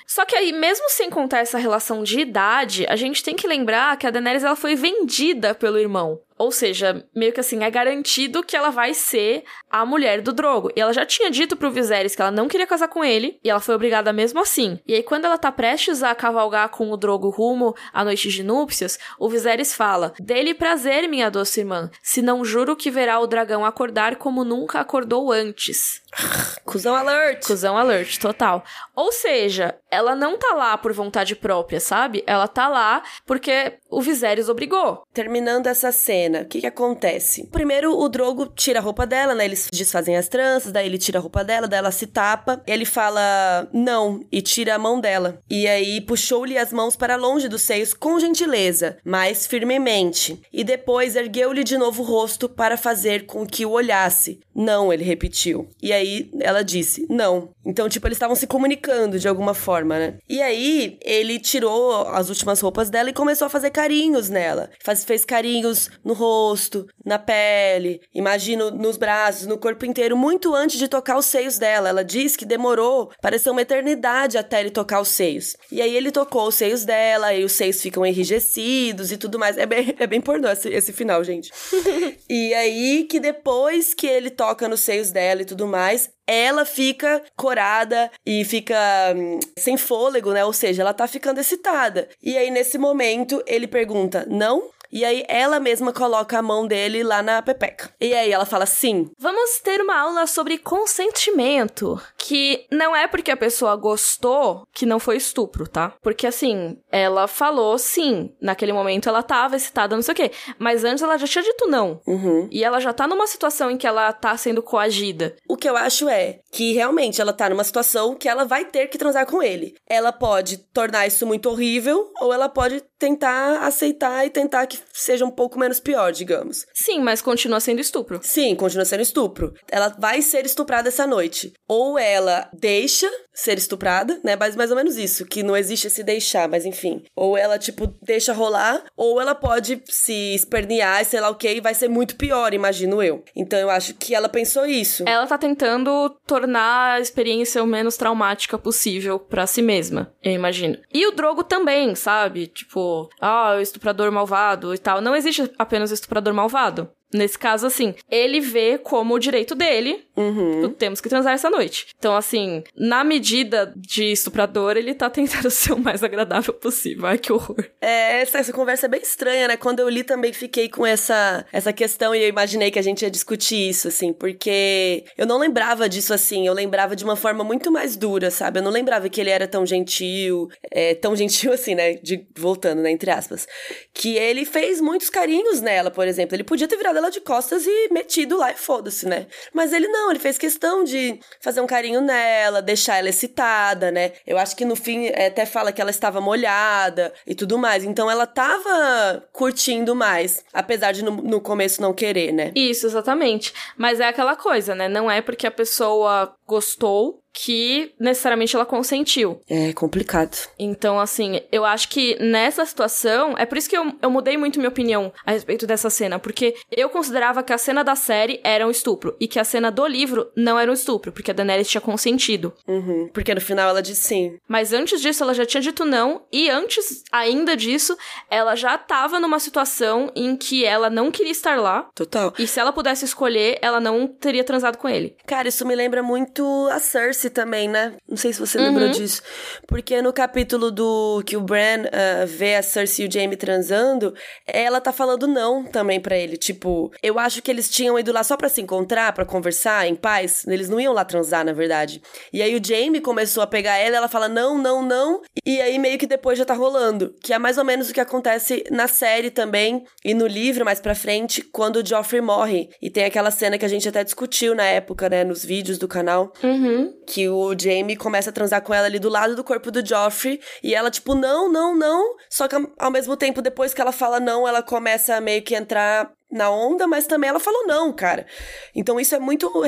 Só que aí, mesmo sem contar essa relação de idade, a gente tem que lembrar que a Daenerys ela foi vendida pelo irmão. Ou seja, meio que assim, é garantido que ela vai ser a mulher do Drogo. E ela já tinha dito pro Viserys que ela não queria casar com ele, e ela foi obrigada mesmo assim. E aí, quando ela tá prestes a cavalgar com o Drogo rumo à noite de núpcias, o Viserys fala: Dele prazer, minha doce irmã, se não juro que verá o dragão acordar como nunca acordou antes. Cusão alert! Cusão alert, total. Ou seja, ela não tá lá por vontade própria, sabe? Ela tá lá porque o Viserys obrigou. Terminando essa cena, o que que acontece? Primeiro, o Drogo tira a roupa dela, né? Eles desfazem as tranças, daí ele tira a roupa dela, daí ela se tapa. Ele fala não e tira a mão dela. E aí puxou-lhe as mãos para longe dos seios com gentileza, mas firmemente. E depois ergueu-lhe de novo o rosto para fazer com que o olhasse. Não, ele repetiu. E aí ela disse não. Então, tipo, eles estavam se comunicando de alguma forma, né? E aí ele tirou as últimas roupas dela e começou a fazer carinhos nela. Faz, fez carinhos no rosto, na pele, imagino nos braços, no corpo inteiro, muito antes de tocar os seios dela. Ela diz que demorou, pareceu uma eternidade até ele tocar os seios. E aí ele tocou os seios dela, e os seios ficam enrijecidos e tudo mais. É bem, é bem pornô esse, esse final, gente. e aí que depois que ele toca nos seios dela e tudo mais, ela fica corada e fica hum, sem fôlego, né? Ou seja, ela tá ficando excitada. E aí, nesse momento, ele pergunta: Não? E aí ela mesma coloca a mão dele lá na pepeca. E aí ela fala sim. Vamos ter uma aula sobre consentimento, que não é porque a pessoa gostou que não foi estupro, tá? Porque assim, ela falou sim, naquele momento ela tava excitada, não sei o quê, mas antes ela já tinha dito não. Uhum. E ela já tá numa situação em que ela tá sendo coagida. O que eu acho é que realmente ela tá numa situação que ela vai ter que transar com ele. Ela pode tornar isso muito horrível ou ela pode tentar aceitar e tentar que seja um pouco menos pior, digamos. Sim, mas continua sendo estupro. Sim, continua sendo estupro. Ela vai ser estuprada essa noite. Ou ela deixa ser estuprada, né? Mas mais ou menos isso, que não existe esse deixar, mas enfim. Ou ela, tipo, deixa rolar, ou ela pode se espernear, sei lá o que, e vai ser muito pior, imagino eu. Então eu acho que ela pensou isso. Ela tá tentando tornar a experiência o menos traumática possível para si mesma, eu imagino. E o Drogo também, sabe? Tipo, ah, o estuprador malvado e tal. Não existe apenas o estuprador malvado. Nesse caso, assim, ele vê como o direito dele, uhum. temos que transar essa noite. Então, assim, na medida de estuprador, ele tá tentando ser o mais agradável possível. Ai, que horror. É, essa, essa conversa é bem estranha, né? Quando eu li também fiquei com essa, essa questão e eu imaginei que a gente ia discutir isso, assim, porque eu não lembrava disso assim, eu lembrava de uma forma muito mais dura, sabe? Eu não lembrava que ele era tão gentil, é, tão gentil assim, né? De, voltando, né? Entre aspas. Que ele fez muitos carinhos nela, por exemplo. Ele podia ter virado ela de costas e metido lá e foda-se, né? Mas ele não, ele fez questão de fazer um carinho nela, deixar ela excitada, né? Eu acho que no fim é, até fala que ela estava molhada e tudo mais. Então ela tava curtindo mais, apesar de no, no começo não querer, né? Isso, exatamente. Mas é aquela coisa, né? Não é porque a pessoa gostou que necessariamente ela consentiu. É complicado. Então, assim, eu acho que nessa situação, é por isso que eu, eu mudei muito minha opinião a respeito dessa cena, porque eu considerava que a cena da série era um estupro e que a cena do livro não era um estupro, porque a Daenerys tinha consentido. Uhum, porque no final ela disse sim. Mas antes disso, ela já tinha dito não, e antes ainda disso, ela já tava numa situação em que ela não queria estar lá. Total. E se ela pudesse escolher, ela não teria transado com ele. Cara, isso me lembra muito a Cersei também, né? Não sei se você uhum. lembrou disso. Porque no capítulo do que o Bran uh, vê a Cersei e o Jaime transando, ela tá falando não também para ele. Tipo, eu acho que eles tinham ido lá só para se encontrar, para conversar em paz. Eles não iam lá transar, na verdade. E aí o Jaime começou a pegar ela, ela fala não, não, não. E aí meio que depois já tá rolando. Que é mais ou menos o que acontece na série também e no livro mais pra frente, quando o Joffrey morre. E tem aquela cena que a gente até discutiu na época, né, nos vídeos do canal. Uhum. Que o Jaime começa a transar com ela ali do lado do corpo do Joffrey. E ela, tipo, não, não, não. Só que ao mesmo tempo, depois que ela fala não, ela começa a meio que entrar na onda, mas também ela falou não, cara. Então isso é muito uhum.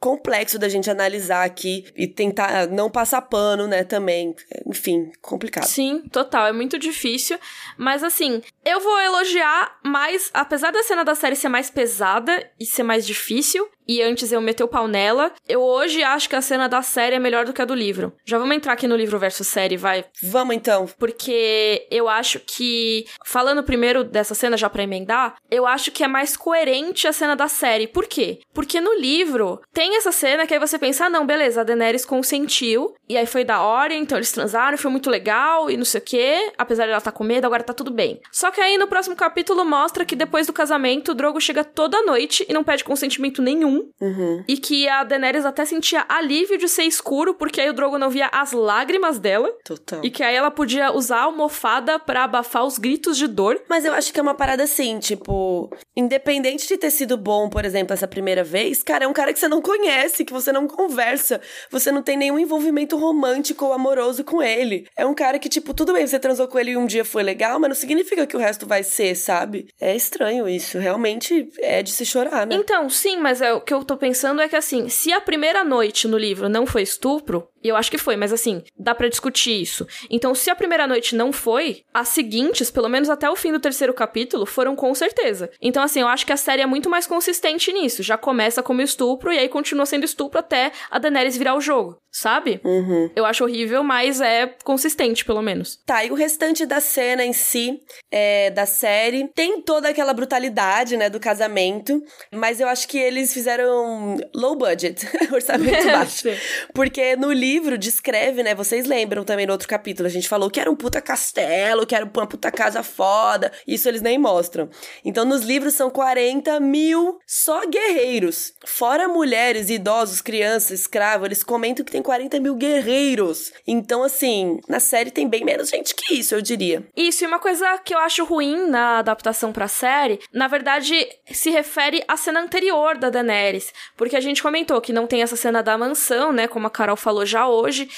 Complexo da gente analisar aqui e tentar não passar pano, né, também. Enfim, complicado. Sim, total, é muito difícil, mas assim, eu vou elogiar mais, apesar da cena da série ser mais pesada e ser mais difícil, e antes eu meter o pau nela. Eu hoje acho que a cena da série é melhor do que a do livro. Já vamos entrar aqui no livro versus série, vai? Vamos então. Porque eu acho que, falando primeiro dessa cena já pra emendar, eu acho que é mais coerente a cena da série. Por quê? Porque no livro tem essa cena que aí você pensa, ah, não, beleza, a Daenerys consentiu, e aí foi da hora, então eles transaram, foi muito legal, e não sei o quê, apesar de ela estar tá com medo, agora tá tudo bem. Só que aí no próximo capítulo mostra que depois do casamento, o Drogo chega toda noite e não pede consentimento nenhum Uhum. E que a Daenerys até sentia alívio de ser escuro, porque aí o Drogo não via as lágrimas dela. Total. E que aí ela podia usar a almofada para abafar os gritos de dor. Mas eu acho que é uma parada assim, tipo, independente de ter sido bom, por exemplo, essa primeira vez, cara, é um cara que você não conhece, que você não conversa, você não tem nenhum envolvimento romântico ou amoroso com ele. É um cara que, tipo, tudo bem, você transou com ele e um dia foi legal, mas não significa que o resto vai ser, sabe? É estranho isso. Realmente é de se chorar, né? Então, sim, mas é o que eu tô pensando é que assim, se a primeira noite no livro não foi estupro, e eu acho que foi, mas assim, dá para discutir isso. Então, se a primeira noite não foi, as seguintes, pelo menos até o fim do terceiro capítulo, foram com certeza. Então, assim, eu acho que a série é muito mais consistente nisso. Já começa como estupro e aí continua sendo estupro até a Daenerys virar o jogo, sabe? Uhum. Eu acho horrível, mas é consistente, pelo menos. Tá, e o restante da cena em si, é, da série, tem toda aquela brutalidade, né, do casamento, mas eu acho que eles fizeram low budget, orçamento baixo. Porque no livro descreve, né? Vocês lembram também no outro capítulo, a gente falou que era um puta castelo, que era uma puta casa foda. Isso eles nem mostram. Então, nos livros são 40 mil só guerreiros. Fora mulheres, idosos, crianças, escravos, eles comentam que tem 40 mil guerreiros. Então, assim, na série tem bem menos gente que isso, eu diria. Isso, e uma coisa que eu acho ruim na adaptação pra série, na verdade, se refere à cena anterior da Daenerys. Porque a gente comentou que não tem essa cena da mansão, né? Como a Carol falou já hoje.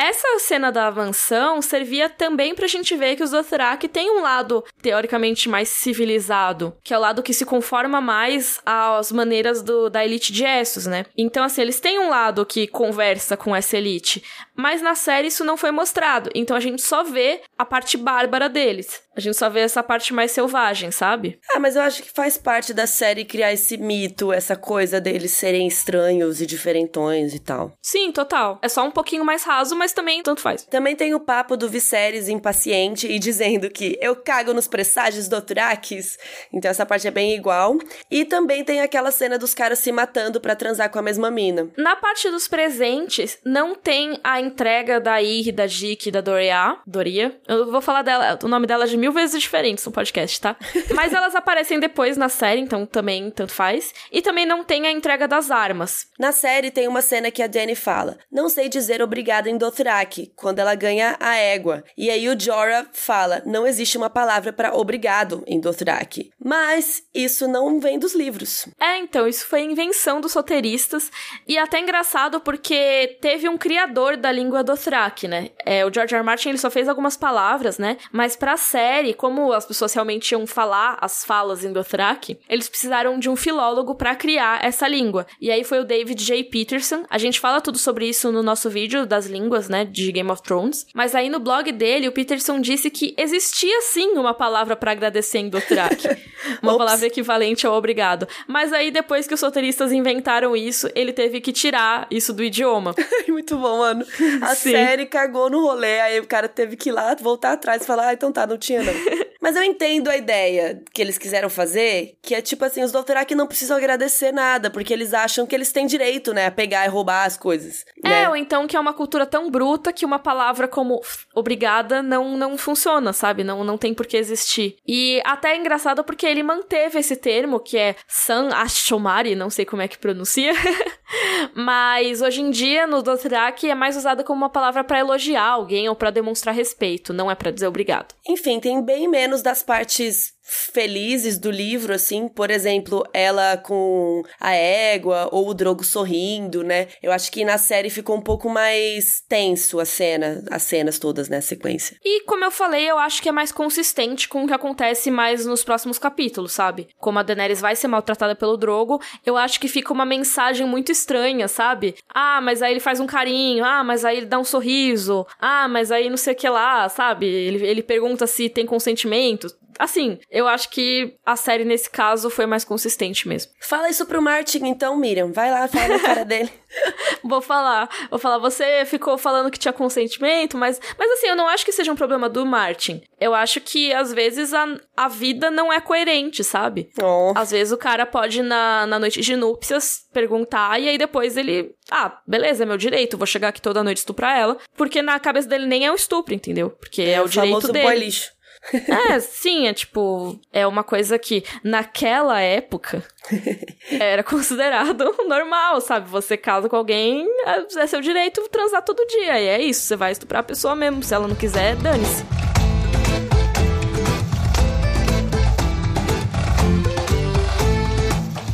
Essa cena da mansão servia também pra gente ver que os Dothraki têm um lado teoricamente mais civilizado, que é o lado que se conforma mais às maneiras do, da elite de Essos, né? Então, assim, eles têm um lado que conversa com essa elite, mas na série isso não foi mostrado, então a gente só vê a parte bárbara deles. A gente só vê essa parte mais selvagem, sabe? Ah, mas eu acho que faz parte da série criar esse mito, essa coisa deles serem estranhos e diferentões e tal. Sim, total. É só um pouquinho mais raso, mas também tanto faz. Também tem o papo do Viserys impaciente e dizendo que eu cago nos presságios do Turakis. Então essa parte é bem igual. E também tem aquela cena dos caras se matando para transar com a mesma mina. Na parte dos presentes, não tem a entrega da Ir, da Jik, da Doria. Doria. Eu vou falar dela, o nome dela de mil mil vezes diferentes no podcast, tá? Mas elas aparecem depois na série, então também tanto faz. E também não tem a entrega das armas. Na série tem uma cena que a Dany fala: Não sei dizer obrigado em Dothraki, quando ela ganha a égua. E aí o Jorah fala: Não existe uma palavra para obrigado em Dothraki. Mas isso não vem dos livros. É, então, isso foi invenção dos roteiristas. E até engraçado porque teve um criador da língua Dothraki, né? É, o George R. R. Martin ele só fez algumas palavras, né? Mas pra série série, como as pessoas realmente iam falar as falas em Dothraki, eles precisaram de um filólogo para criar essa língua. E aí foi o David J. Peterson. A gente fala tudo sobre isso no nosso vídeo das línguas, né, de Game of Thrones. Mas aí no blog dele, o Peterson disse que existia sim uma palavra para agradecer em Dothraki. uma palavra equivalente ao obrigado. Mas aí depois que os roteiristas inventaram isso, ele teve que tirar isso do idioma. Muito bom, mano. A série cagou no rolê, aí o cara teve que ir lá, voltar atrás e falar, ah, então tá, não tinha não. Mas eu entendo a ideia que eles quiseram fazer, que é tipo assim, os Dothraki não precisam agradecer nada, porque eles acham que eles têm direito, né, a pegar e roubar as coisas. É, né? ou então que é uma cultura tão bruta que uma palavra como obrigada não, não funciona, sabe? Não, não tem por que existir. E até é engraçado porque ele manteve esse termo, que é San Ashomari, não sei como é que pronuncia, mas hoje em dia no Dothraki é mais usada como uma palavra para elogiar alguém ou para demonstrar respeito, não é para dizer obrigado. Enfim, tem bem menos das partes felizes do livro, assim, por exemplo, ela com a égua ou o Drogo sorrindo, né? Eu acho que na série ficou um pouco mais tenso a cena, as cenas todas, né, a sequência. E como eu falei, eu acho que é mais consistente com o que acontece mais nos próximos capítulos, sabe? Como a Daenerys vai ser maltratada pelo Drogo, eu acho que fica uma mensagem muito estranha, sabe? Ah, mas aí ele faz um carinho, ah, mas aí ele dá um sorriso, ah, mas aí não sei o que lá, sabe? Ele, ele pergunta se tem consentimento assim, eu acho que a série nesse caso foi mais consistente mesmo. Fala isso pro Martin então, Miriam. Vai lá, fala na cara dele. vou falar. Vou falar, você ficou falando que tinha consentimento, mas, mas assim, eu não acho que seja um problema do Martin. Eu acho que às vezes a, a vida não é coerente, sabe? Oh. Às vezes o cara pode, na, na noite de núpcias, perguntar e aí depois ele. Ah, beleza, é meu direito, vou chegar aqui toda noite estuprar ela. Porque na cabeça dele nem é um estupro, entendeu? Porque é, é o direito dele. Boy lixo. É, sim, é tipo, é uma coisa que naquela época era considerado normal, sabe? Você casa com alguém, é, é seu direito transar todo dia. E é isso, você vai estuprar a pessoa mesmo. Se ela não quiser, dane-se.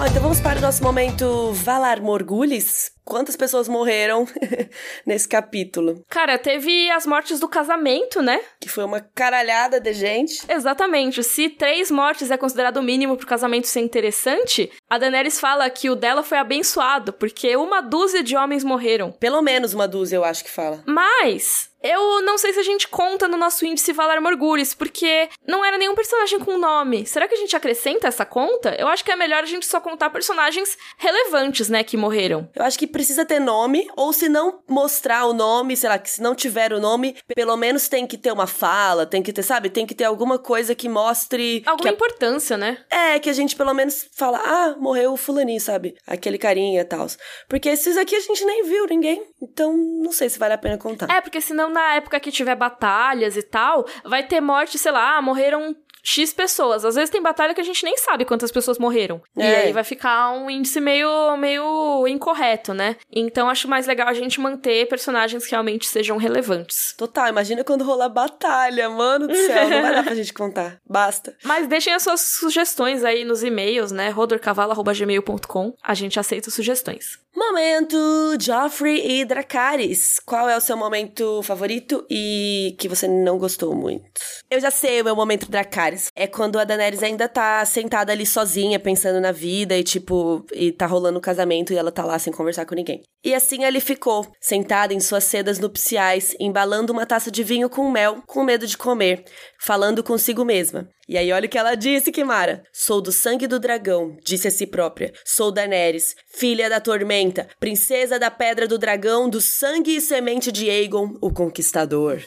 então vamos para o nosso momento Valar Morgulis. Quantas pessoas morreram nesse capítulo? Cara, teve as mortes do casamento, né? Que foi uma caralhada de gente. Exatamente. Se três mortes é considerado o mínimo pro casamento ser interessante, a Daenerys fala que o dela foi abençoado, porque uma dúzia de homens morreram. Pelo menos uma dúzia, eu acho que fala. Mas eu não sei se a gente conta no nosso índice Valar Morgulis, porque não era nenhum personagem com nome. Será que a gente acrescenta essa conta? Eu acho que é melhor a gente só contar personagens relevantes, né, que morreram. Eu acho que precisa ter nome, ou se não mostrar o nome, sei lá, que se não tiver o nome, pelo menos tem que ter uma fala, tem que ter, sabe? Tem que ter alguma coisa que mostre. Alguma que importância, né? É, que a gente pelo menos fala, ah, morreu o fulaninho, sabe? Aquele carinha e tal. Porque esses aqui a gente nem viu ninguém. Então, não sei se vale a pena contar. É, porque senão na época que tiver batalhas e tal, vai ter morte, sei lá, morreram X pessoas. Às vezes tem batalha que a gente nem sabe quantas pessoas morreram. É. E aí vai ficar um índice meio, meio incorreto, né? Então acho mais legal a gente manter personagens que realmente sejam relevantes. Total, imagina quando rolar batalha, mano do céu. não vai dar pra gente contar. Basta. Mas deixem as suas sugestões aí nos e-mails, né? rodorcavalo.gmail.com. A gente aceita sugestões. Momento Joffrey e Dracarys. Qual é o seu momento favorito e que você não gostou muito? Eu já sei o meu momento Dracarys. É quando a Daenerys ainda tá sentada ali sozinha, pensando na vida e tipo, e tá rolando o casamento e ela tá lá sem conversar com ninguém. E assim ele ficou, sentada em suas sedas nupciais, embalando uma taça de vinho com mel, com medo de comer, falando consigo mesma. E aí, olha o que ela disse, Kimara. Sou do sangue do dragão, disse a si própria. Sou Daenerys, filha da tormenta, princesa da pedra do dragão, do sangue e semente de Aegon, o conquistador.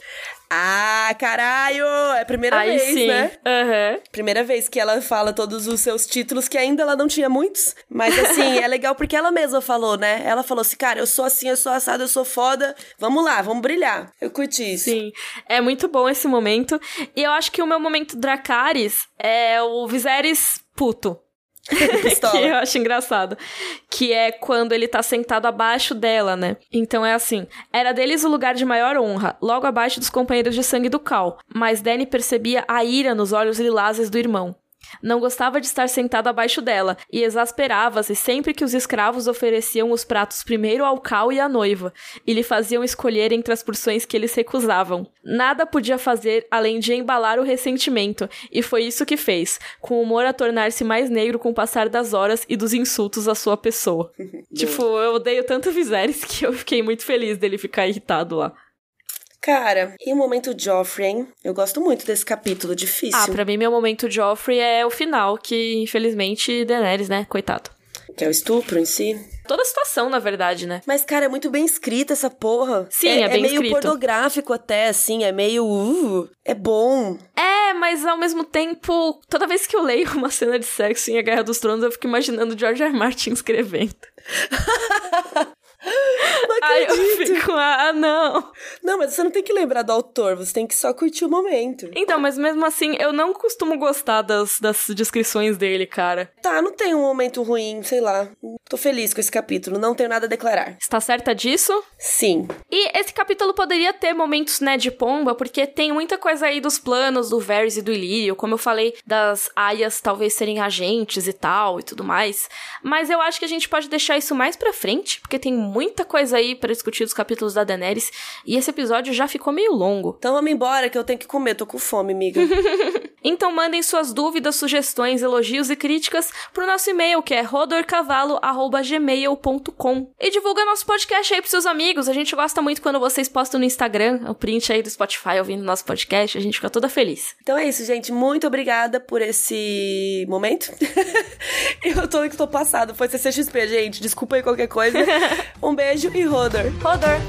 Ah, caralho! É a primeira Aí vez, sim. né? Uhum. Primeira vez que ela fala todos os seus títulos, que ainda ela não tinha muitos. Mas assim, é legal porque ela mesma falou, né? Ela falou assim, cara, eu sou assim, eu sou assada, eu sou foda. Vamos lá, vamos brilhar. Eu curti isso. Sim. É muito bom esse momento. E eu acho que o meu momento Dracarys é o Viserys puto. que eu acho engraçado. Que é quando ele tá sentado abaixo dela, né? Então é assim: era deles o lugar de maior honra, logo abaixo dos companheiros de sangue do Cal. Mas Danny percebia a ira nos olhos lilazes do irmão. Não gostava de estar sentado abaixo dela e exasperava-se sempre que os escravos ofereciam os pratos primeiro ao cal e à noiva e lhe faziam escolher entre as porções que eles recusavam. Nada podia fazer além de embalar o ressentimento, e foi isso que fez, com o humor a tornar-se mais negro com o passar das horas e dos insultos à sua pessoa. tipo, eu odeio tanto Viserys que eu fiquei muito feliz dele ficar irritado lá. Cara, e o momento Joffrey, hein? Eu gosto muito desse capítulo, difícil. Ah, pra mim, meu momento Joffrey é o final, que infelizmente Daenerys, né? Coitado. Que é o estupro em si. Toda a situação, na verdade, né? Mas, cara, é muito bem escrita essa porra. Sim, é, é bem é meio escrito. pornográfico até, assim, é meio. Uh, é bom. É, mas ao mesmo tempo, toda vez que eu leio uma cena de sexo em A Guerra dos Tronos, eu fico imaginando George R. R. Martin escrevendo. Não Aí eu fico, ah, não. Não, mas você não tem que lembrar do autor, você tem que só curtir o momento. Então, mas mesmo assim, eu não costumo gostar das, das descrições dele, cara. Tá, não tem um momento ruim, sei lá. Tô feliz com esse capítulo, não tenho nada a declarar. Está certa disso? Sim. E esse capítulo poderia ter momentos, né, de pomba, porque tem muita coisa aí dos planos do Varys e do Ilírio, como eu falei, das aias talvez serem agentes e tal e tudo mais. Mas eu acho que a gente pode deixar isso mais pra frente, porque tem muita coisa aí pra discutir dos capítulos da Daenerys, e esse episódio já ficou meio longo. Então vamos embora que eu tenho que comer, tô com fome, amiga. Então mandem suas dúvidas, sugestões, elogios e críticas pro nosso e-mail, que é rodorcavalo.gmail.com. E divulga nosso podcast aí pros seus amigos. A gente gosta muito quando vocês postam no Instagram o print aí do Spotify ouvindo nosso podcast. A gente fica toda feliz. então é isso, gente. Muito obrigada por esse momento. eu tô, tô passado. Foi CCXP, gente. Desculpa aí qualquer coisa. Um beijo e Rodor. Rodor!